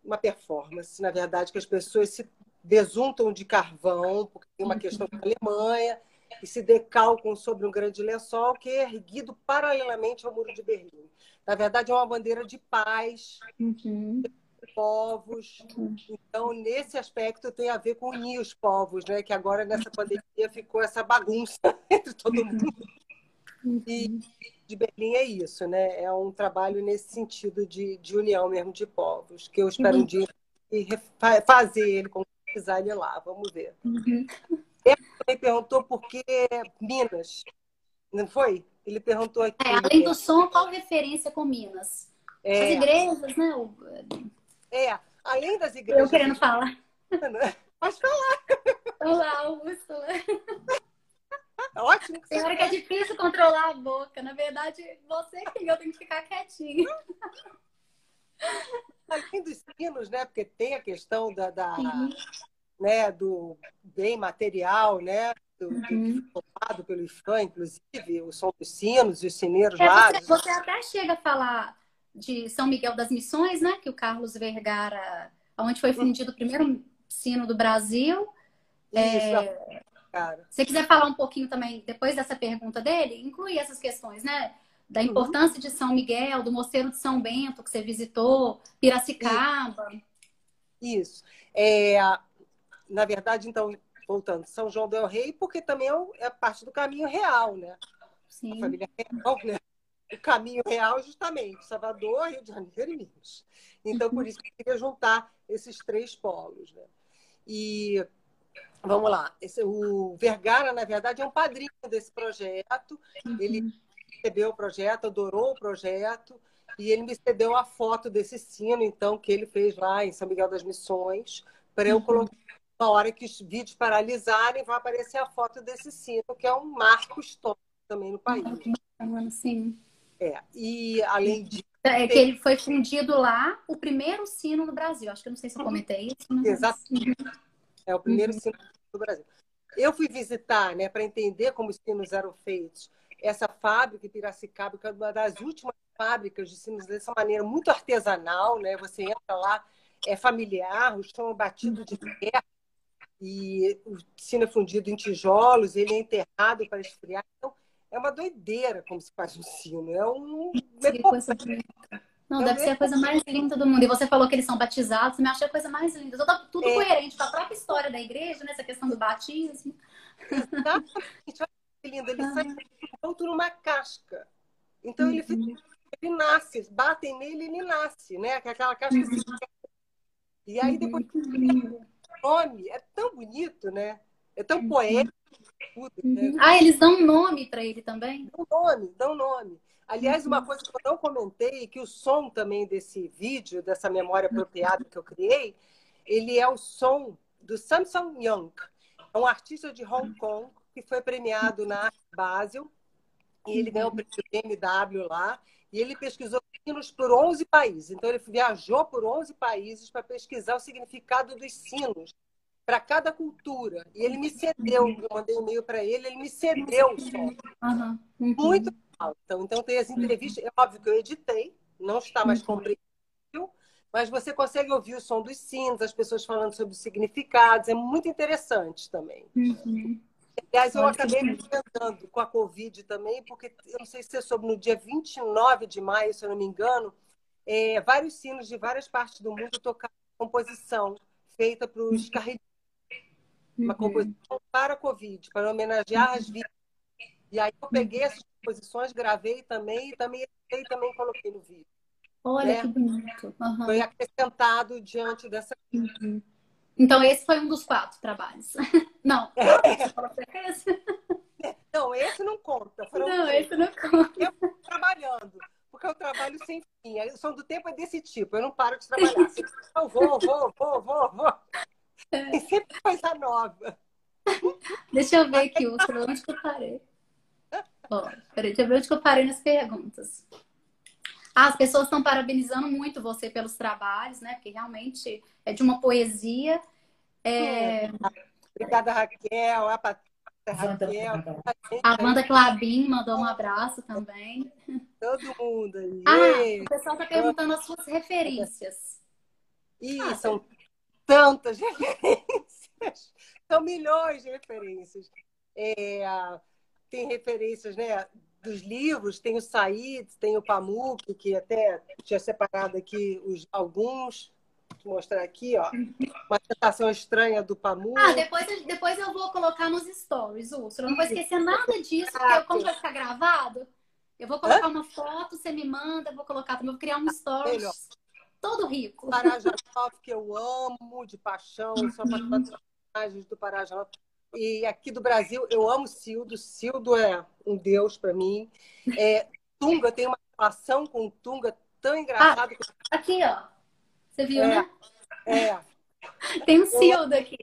uma performance, na verdade, que as pessoas se desuntam de carvão, porque tem uma questão da Alemanha, e se decalcam sobre um grande lençol que é erguido paralelamente ao Muro de Berlim. Na verdade, é uma bandeira de paz, uhum. de povos. Então, nesse aspecto, tem a ver com unir os povos, né? que agora, nessa pandemia, ficou essa bagunça *laughs* entre todo mundo. Uhum. E de Berlim é isso, né? É um trabalho nesse sentido de, de união mesmo de povos, que eu espero uhum. um dia fazer ele, concretizar ele lá. Vamos ver. Uhum. Ele também perguntou por que Minas, não foi? Ele perguntou aqui. É, além do som, qual referência com Minas? É. As igrejas, né? É, além das igrejas. Eu querendo falar. Pode falar. Olá, Úrsula. Ótimo. Tem hora que é difícil controlar a boca. Na verdade, você que eu tenho que ficar quietinha. Além dos sinos, né? Porque tem a questão da, da né, do bem material, né? Do, uhum. do formado pelo IFAM, inclusive, o som dos sinos e os sineiros é, lá. Você, você, até chega a falar de São Miguel das Missões, né? Que o Carlos Vergara, onde foi fundido o primeiro sino do Brasil. Isso, é... cara. Se você quiser falar um pouquinho também, depois dessa pergunta dele, incluir essas questões, né? Da uhum. importância uhum. de São Miguel, do Mosteiro de São Bento, que você visitou, Piracicaba. Isso. É, na verdade, então, voltando, São João del Rei, porque também é, é parte do caminho real, né? Sim. A família real, né? O caminho real, justamente, Salvador, Rio de Janeiro e Minas. Então, por isso que eu queria juntar esses três polos, né? E vamos lá, esse, o Vergara, na verdade, é um padrinho desse projeto. Ele recebeu o projeto, adorou o projeto, e ele me cedeu a foto desse sino, então, que ele fez lá em São Miguel das Missões, para eu colocar na hora que os vídeos paralisarem, vai aparecer a foto desse sino, que é um marco histórico também no país. Sim. É, e além de. É que ele foi fundido lá, o primeiro sino no Brasil. Acho que eu não sei se eu comentei isso. Exato. É o primeiro uhum. sino do Brasil. Eu fui visitar, né, para entender como os sinos eram feitos, essa fábrica em Piracicaba, que é uma das últimas fábricas de sinos dessa maneira, muito artesanal, né? Você entra lá, é familiar, o chão é batido de terra, e o sino é fundido em tijolos, ele é enterrado para esfriar. Então, é uma doideira como se faz um sino. É um. Não, é deve ser a coisa mais linda do mundo. E você falou que eles são batizados, me achei a coisa mais linda. Tudo, tudo é. coerente com a própria história da igreja, nessa né? questão do batismo. Exatamente. Olha que lindo. Ele ah. sai pronto numa casca. Então uhum. ele, ele nasce, batem nele e ele nasce, né? Aquela casca uhum. E aí depois. Uhum nome, é tão bonito, né? É tão poético. Tudo, né? Ah, eles dão um nome para ele também? Dão nome, dão nome. Aliás, uma coisa que eu não comentei, que o som também desse vídeo, dessa memória apropriada que eu criei, ele é o som do Samsung Young, é um artista de Hong Kong que foi premiado na Art Basel e ele ganhou o prêmio BMW lá e ele pesquisou sinos por 11 países. Então, ele viajou por 11 países para pesquisar o significado dos sinos para cada cultura. E ele me cedeu, eu mandei um e-mail para ele, ele me cedeu o som. Uhum. Muito legal. Então, então, tem as entrevistas. É óbvio que eu editei, não está mais compreensível, mas você consegue ouvir o som dos sinos, as pessoas falando sobre os significados. É muito interessante também. Uhum. Aliás, eu acabei me enfrentando com a Covid também, porque eu não sei se você soube, no dia 29 de maio, se eu não me engano, é, vários sinos de várias partes do mundo tocaram composição feita para os carreiros. Uma uhum. composição para a Covid, para homenagear as vítimas. E aí eu peguei essas composições, gravei também, e também e também coloquei no vídeo. Olha né? que bonito. Uhum. Foi acrescentado diante dessa. Uhum. Então, esse foi um dos quatro trabalhos. *laughs* Não, *laughs* Não, esse não conta. Foram não, três. esse não conta. Eu trabalhando, porque eu trabalho sem fim. A lição do tempo é desse tipo, eu não paro de trabalhar. *laughs* Eu vou, vou, vou, vou, vou. É. Sempre coisa nova. Deixa eu ver aqui, Úrsula, onde que eu parei? Ó, peraí, deixa eu ver onde que eu parei nas perguntas. Ah, as pessoas estão parabenizando muito você pelos trabalhos, né? Porque realmente é de uma poesia. É... Obrigada, Raquel. A Patrícia, Raquel. A Wanda Clabin mandou um abraço também. Todo mundo. Ah, o pessoal está perguntando as suas referências. Ih, ah, são tantas *laughs* referências. São milhões de referências. É, tem referências, né? dos livros, tem o Said, tem o Pamuk, que até tinha separado aqui os, alguns. Vou mostrar aqui, ó. Uma tentação estranha do Pamuk. Ah, depois, depois eu vou colocar nos stories, Úrsula. Eu não vou esquecer nada disso, porque como vai ficar gravado, eu vou colocar Hã? uma foto, você me manda, eu vou colocar também, vou criar um stories. Melhor. Todo rico. Parajanov, que eu amo de paixão, são uhum. personagens do Parajanov e aqui do Brasil, eu amo Cildo. Cildo é um deus para mim. É, Tunga tem uma relação com Tunga tão engraçado. Ah, aqui, ó. Você viu, é, né? É. Tem um Cildo aqui.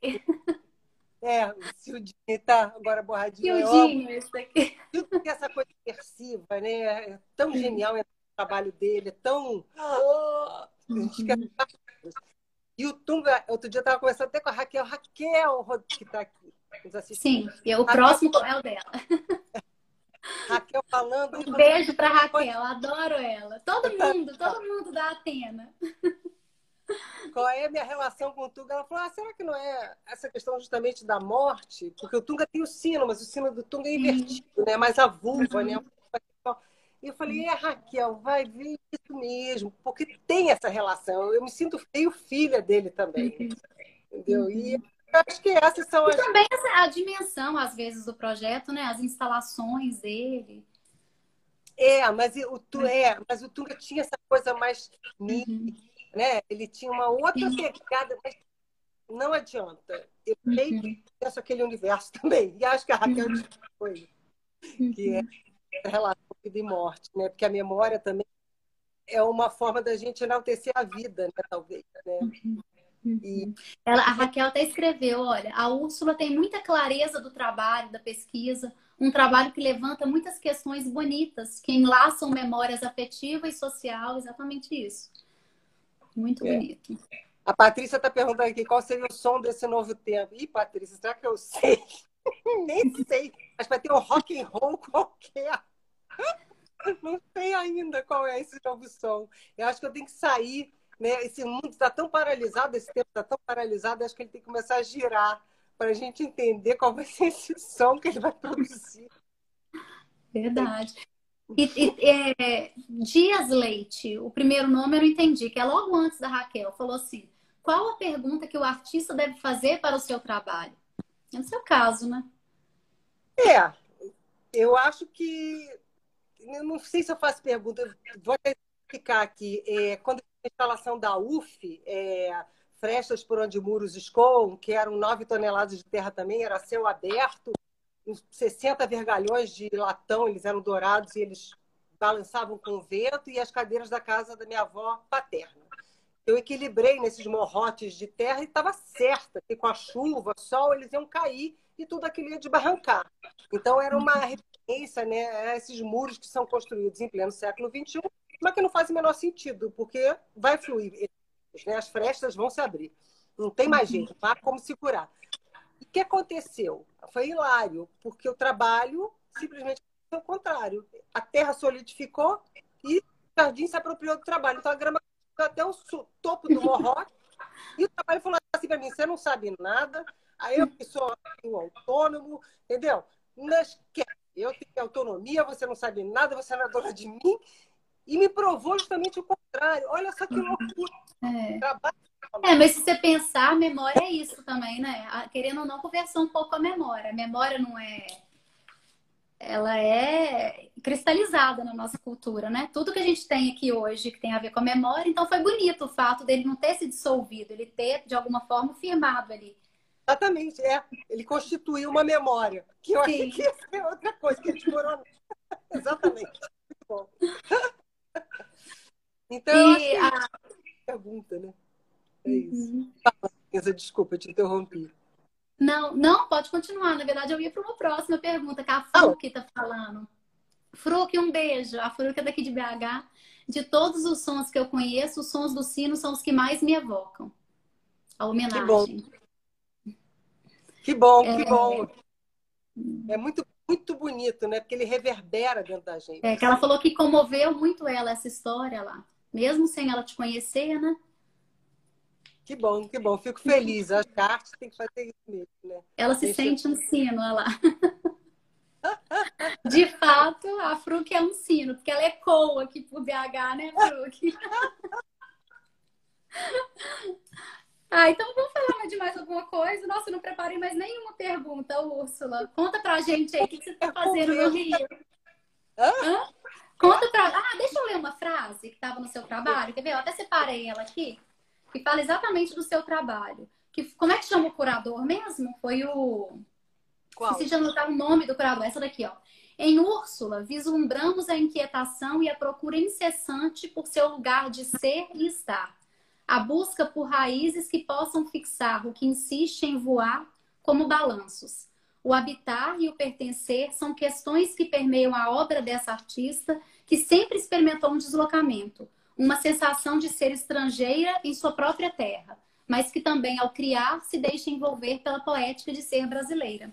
É, o Cildinho tá agora borradinho. Cildinho, esse daqui. Cildinho tem essa coisa imersiva, né? É tão genial o trabalho dele, é tão. Oh. E o Tunga, outro dia eu estava conversando até com a Raquel. Raquel, que está aqui. Sim, e o próximo é o dela. *laughs* Raquel falando. Um beijo para Raquel, adoro ela. Todo mundo, todo mundo da Atena. *laughs* Qual é a minha relação com o Tunga? Ela falou: ah, será que não é essa questão justamente da morte? Porque o Tunga tem o sino, mas o sino do Tunga é invertido, uhum. né? Mais a vulva, né? E eu falei, é, Raquel, vai ver isso mesmo, porque tem essa relação. Eu me sinto feio filha dele também. Uhum. Entendeu? E uhum. acho que essas são as. E também a dimensão, às vezes, do projeto, né? As instalações dele. É, mas o, tu, é, mas o Tunga tinha essa coisa mais uhum né? Ele tinha uma outra pegada, mas não adianta. Eu meio uhum. que penso aquele universo *laughs* também. E acho que a Raquel uhum. foi, que é a relação vida e morte, né? Porque a memória também é uma forma da gente enaltecer a vida, né? Talvez, né? Uhum. E... Ela, a Raquel até escreveu, olha, a Úrsula tem muita clareza do trabalho, da pesquisa, um trabalho que levanta muitas questões bonitas, que enlaçam memórias afetivas e social, exatamente isso. Muito é. bonito. A Patrícia está perguntando aqui qual seria o som desse novo tempo. Ih, Patrícia, será que eu sei? *laughs* Nem sei. Acho que vai ter um rock and roll qualquer. *laughs* Não sei ainda qual é esse novo som. Eu acho que eu tenho que sair. Né? Esse mundo está tão paralisado, esse tempo está tão paralisado, acho que ele tem que começar a girar para a gente entender qual vai ser esse som que ele vai produzir. Verdade. E, e é, Dias Leite, o primeiro nome eu não entendi, que é logo antes da Raquel, falou assim: qual a pergunta que o artista deve fazer para o seu trabalho? É o seu caso, né? É, eu acho que. Eu não sei se eu faço pergunta, vou explicar aqui. É, quando a instalação da UF, é, Frestas por onde muros escoam, que eram nove toneladas de terra também, era céu aberto, 60 vergalhões de latão, eles eram dourados e eles balançavam com o vento, e as cadeiras da casa da minha avó paterna. Eu equilibrei nesses morrotes de terra e estava certa que com a chuva, sol, eles iam cair e tudo aquilo ia desbarrancar. Então era uma né, a esses muros que são construídos em pleno século XXI, mas que não faz o menor sentido, porque vai fluir, né, as frestas vão se abrir. Não tem mais jeito, não há como segurar. O que aconteceu? Foi hilário, porque o trabalho simplesmente foi o contrário. A terra solidificou e o jardim se apropriou do trabalho. Então a grama ficou até o topo do morrote e o trabalho falou assim para mim: você não sabe nada, aí eu que sou autônomo, entendeu? Mas eu tenho autonomia, você não sabe nada, você não é dona de mim. E me provou justamente o contrário. Olha só que loucura. É. Trabalho é, mas se você pensar, a memória é isso também, né? Querendo ou não, conversar um pouco a memória. A memória não é. Ela é cristalizada na nossa cultura, né? Tudo que a gente tem aqui hoje que tem a ver com a memória, então foi bonito o fato dele não ter se dissolvido, ele ter, de alguma forma, firmado ali. Exatamente, é. Ele constituiu uma memória, que eu Sim. achei que ia ser outra coisa, que ele desmoronou. *laughs* Exatamente. Muito bom. *laughs* Então, e eu a... pergunta, né? É isso. Uhum. Fala, desculpa, te interrompi. Não, não, pode continuar. Na verdade, eu ia para uma próxima pergunta, que a Fruc está falando. Fruc, um beijo. A Fruc é daqui de BH. De todos os sons que eu conheço, os sons do sino são os que mais me evocam. A homenagem. Que bom, que bom. É... Que bom. é muito, muito bonito, né? Porque ele reverbera dentro da gente. É, que ela falou que comoveu muito ela essa história lá. Mesmo sem ela te conhecer, né? Que bom, que bom. Fico feliz. Acho que a arte tem que fazer isso mesmo, né? Ela se Deixa sente um sino, olha lá. *laughs* De fato, a Fruc é um sino, porque ela ecoa aqui pro BH, né, Fruc? *laughs* Ah, então vamos falar de mais alguma coisa? Nossa, não preparei mais nenhuma pergunta, Úrsula. Conta pra gente aí o que você tá fazendo no Rio. Hã? Hã? Conta pra. Ah, deixa eu ler uma frase que estava no seu trabalho. Quer ver? Eu até separei ela aqui que fala exatamente do seu trabalho. Que, como é que chama o curador mesmo? Foi o. Qual? Preciso anotar o nome do curador. Essa daqui, ó. Em Úrsula, vislumbramos a inquietação e a procura incessante por seu lugar de ser e estar. A busca por raízes que possam fixar o que insiste em voar como balanços. O habitar e o pertencer são questões que permeiam a obra dessa artista, que sempre experimentou um deslocamento, uma sensação de ser estrangeira em sua própria terra, mas que também, ao criar, se deixa envolver pela poética de ser brasileira.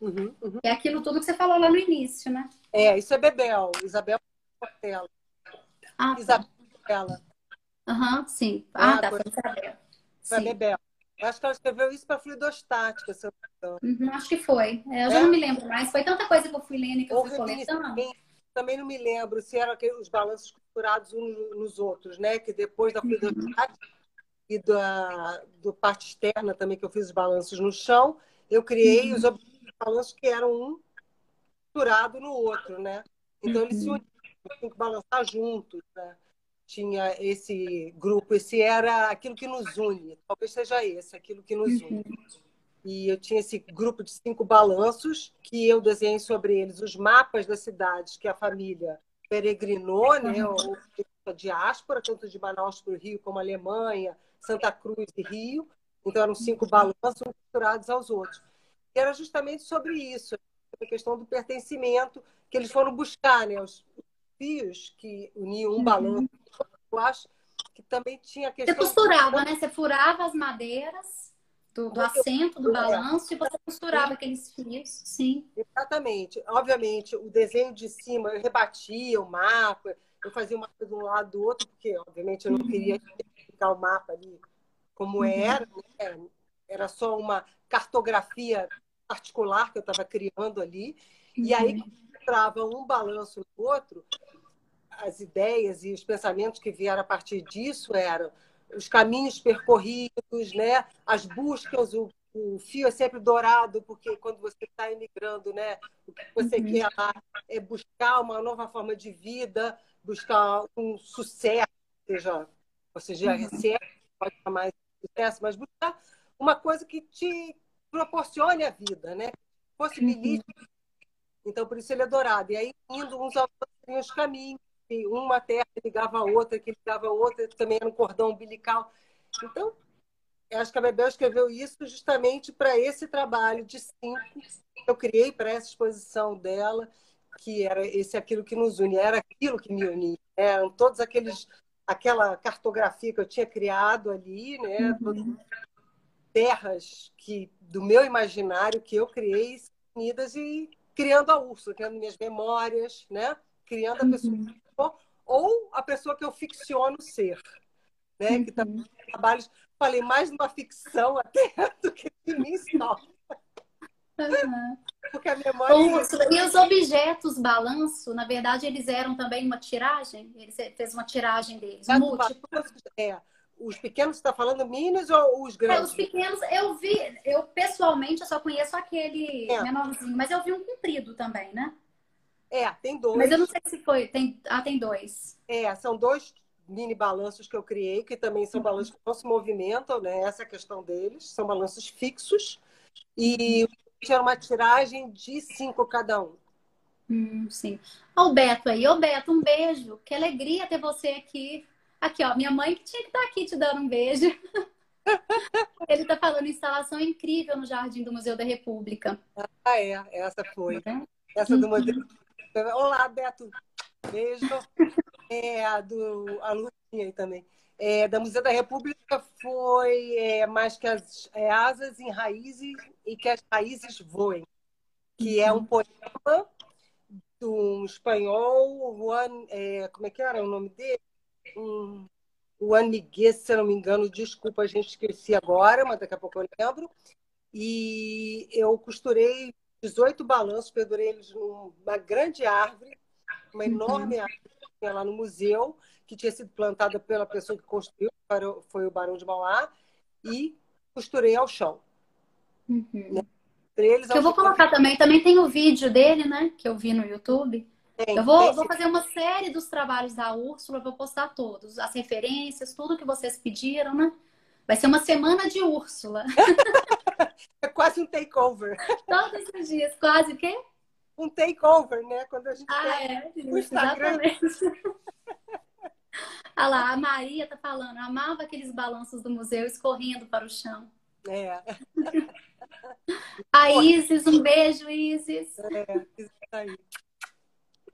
Uhum, uhum. É aquilo tudo que você falou lá no início, né? É, isso é Bebel, Isabel Portela. Ah, tá. Isabela. Aham, uhum, sim. Ah, é, tá, foi. Foi Bebel. Acho que ela escreveu isso para fluidostática, se eu não uhum, Acho que foi. É, eu já é? não me lembro mais. Foi tanta coisa que eu fui lendo que eu fui coletando. Também não me lembro se eram os balanços costurados uns nos outros, né? Que depois da uhum. fluidostática e da do parte externa também, que eu fiz os balanços no chão, eu criei os balanços que eram um costurado no outro, né? Então eles se uniam, tinham que balançar juntos, né? Tinha esse grupo, esse era aquilo que nos une, talvez seja esse, aquilo que nos une. Uhum. E eu tinha esse grupo de cinco balanços que eu desenhei sobre eles os mapas das cidades que a família peregrinou, né, uhum. a diáspora, tanto de Manaus para o Rio como Alemanha, Santa Cruz e Rio. Então eram cinco balanços misturados aos outros. E era justamente sobre isso, a questão do pertencimento que eles foram buscar, né, os fios que uniam um uhum. balanço eu acho que também tinha questão. Você costurava, né? Você furava as madeiras do, do assento, do balanço, e você costurava aqueles fios, sim. Exatamente. Obviamente, o desenho de cima, eu rebatia o mapa, eu fazia o mapa de um lado do outro, porque, obviamente, eu não uhum. queria ficar o mapa ali como uhum. era, né? Era só uma cartografia particular que eu estava criando ali. Uhum. E aí, uhum. entrava um balanço no outro, as ideias e os pensamentos que vieram a partir disso eram os caminhos percorridos, né? as buscas, o, o fio é sempre dourado, porque quando você está imigrando, né? o que você uhum. quer lá é buscar uma nova forma de vida, buscar um sucesso, seja, você já uhum. recebe, pode chamar de sucesso, mas buscar uma coisa que te proporcione a vida, né? possibilite. Uhum. Então, por isso ele é dourado. E aí, indo uns aos outros, os caminhos que uma terra ligava a outra, que ligava a outra, também era um cordão umbilical. Então, acho que a Bebel escreveu isso justamente para esse trabalho de cinco que eu criei para essa exposição dela, que era esse aquilo que nos une, era aquilo que me unia. Né? Eram todos aqueles aquela cartografia que eu tinha criado ali, né? Uhum. Terras que do meu imaginário que eu criei unidas e criando a Úrsula, criando minhas memórias, né? Criando a pessoa uhum ou a pessoa que eu ficciono ser. Né? Uhum. Que também trabalhos, falei mais numa ficção até *laughs* do que de mim só. Uhum. Porque a memória. É e os objetos balanço, na verdade, eles eram também uma tiragem? Ele fez uma tiragem deles. É, é. Os pequenos, você está falando minis ou os grandes? É, os pequenos, eu vi, eu pessoalmente eu só conheço aquele é. menorzinho, mas eu vi um comprido também, né? É, tem dois. Mas eu não sei se foi. Tem... Ah, tem dois. É, são dois mini balanços que eu criei, que também são balanços que não se movimentam, né? Essa é a questão deles. São balanços fixos. E tinha uma tiragem de cinco cada um. Hum, sim. Olha o Beto aí. Ô, Beto, um beijo. Que alegria ter você aqui. Aqui, ó. Minha mãe que tinha que estar tá aqui te dando um beijo. *laughs* Ele está falando instalação incrível no Jardim do Museu da República. Ah, é. Essa foi. Tá Essa do Museu Olá, Beto. Beijo. É, a do a Lucinha aí também. É, da Museu da República foi é, mais que as é, asas em raízes e que as raízes voem, que é um poema de um espanhol, Juan, é, como é que era o nome dele? Um, Juan Miguel, se não me engano, desculpa, a gente esqueci agora, mas daqui a pouco eu lembro. E eu costurei 18 balanços, pendurei eles numa grande árvore, uma enorme uhum. árvore que tinha lá no museu, que tinha sido plantada pela pessoa que construiu, foi o Barão de Mauá, e costurei ao chão. Uhum. Né? Eles, eu vou colocar também, também tem o vídeo dele, né? Que eu vi no YouTube. Tem, eu vou, vou fazer uma série dos trabalhos da Úrsula, vou postar todos, as referências, tudo que vocês pediram, né? Vai ser uma semana de Úrsula. *laughs* é quase um takeover. Todos os dias, quase o quê? um takeover, né? Quando a gente ah, é, o Instagram. *laughs* Olha lá, a Maria tá falando, amava aqueles balanços do museu escorrendo para o chão. É. *laughs* A Isis, um beijo, Isis. É, isso aí.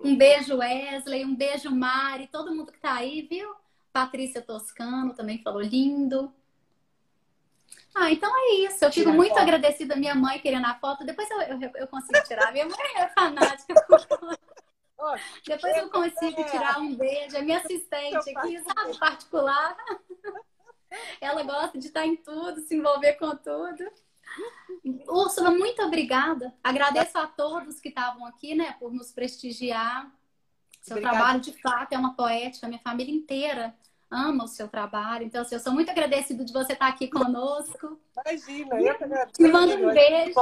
Um beijo, Wesley, um beijo, Mari, todo mundo que tá aí, viu? Patrícia Toscano também falou lindo. Ah, então é isso. Eu fico muito agradecida à minha mãe querendo a foto. Depois eu, eu, eu consigo tirar. Minha mãe é fanática. *laughs* Depois eu consigo tirar um beijo. É minha assistente aqui, sabe, particular. *laughs* Ela gosta de estar em tudo, se envolver com tudo. Úrsula, muito obrigada. Agradeço a todos que estavam aqui, né, por nos prestigiar. Seu Obrigada. trabalho, de fato, é uma poética. Minha família inteira ama o seu trabalho. Então, assim, eu sou muito agradecida de você estar aqui conosco. Imagina, eu que agradeço. Te mando um beijo.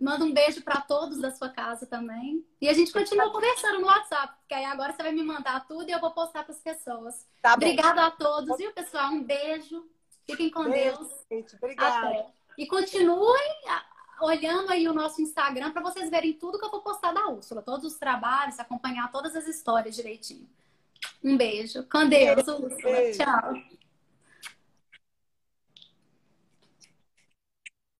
Manda um beijo para todos da sua casa também. E a gente continua conversando no WhatsApp, porque aí agora você vai me mandar tudo e eu vou postar para as pessoas. Tá Obrigada a todos, viu, pessoal? Um beijo. Fiquem com beijo, Deus. Gente. Obrigada. Até. E continuem olhando aí o nosso Instagram para vocês verem tudo que eu vou postar da Úrsula, todos os trabalhos, acompanhar todas as histórias direitinho. Um beijo. Com Deus, Úrsula. Tchau.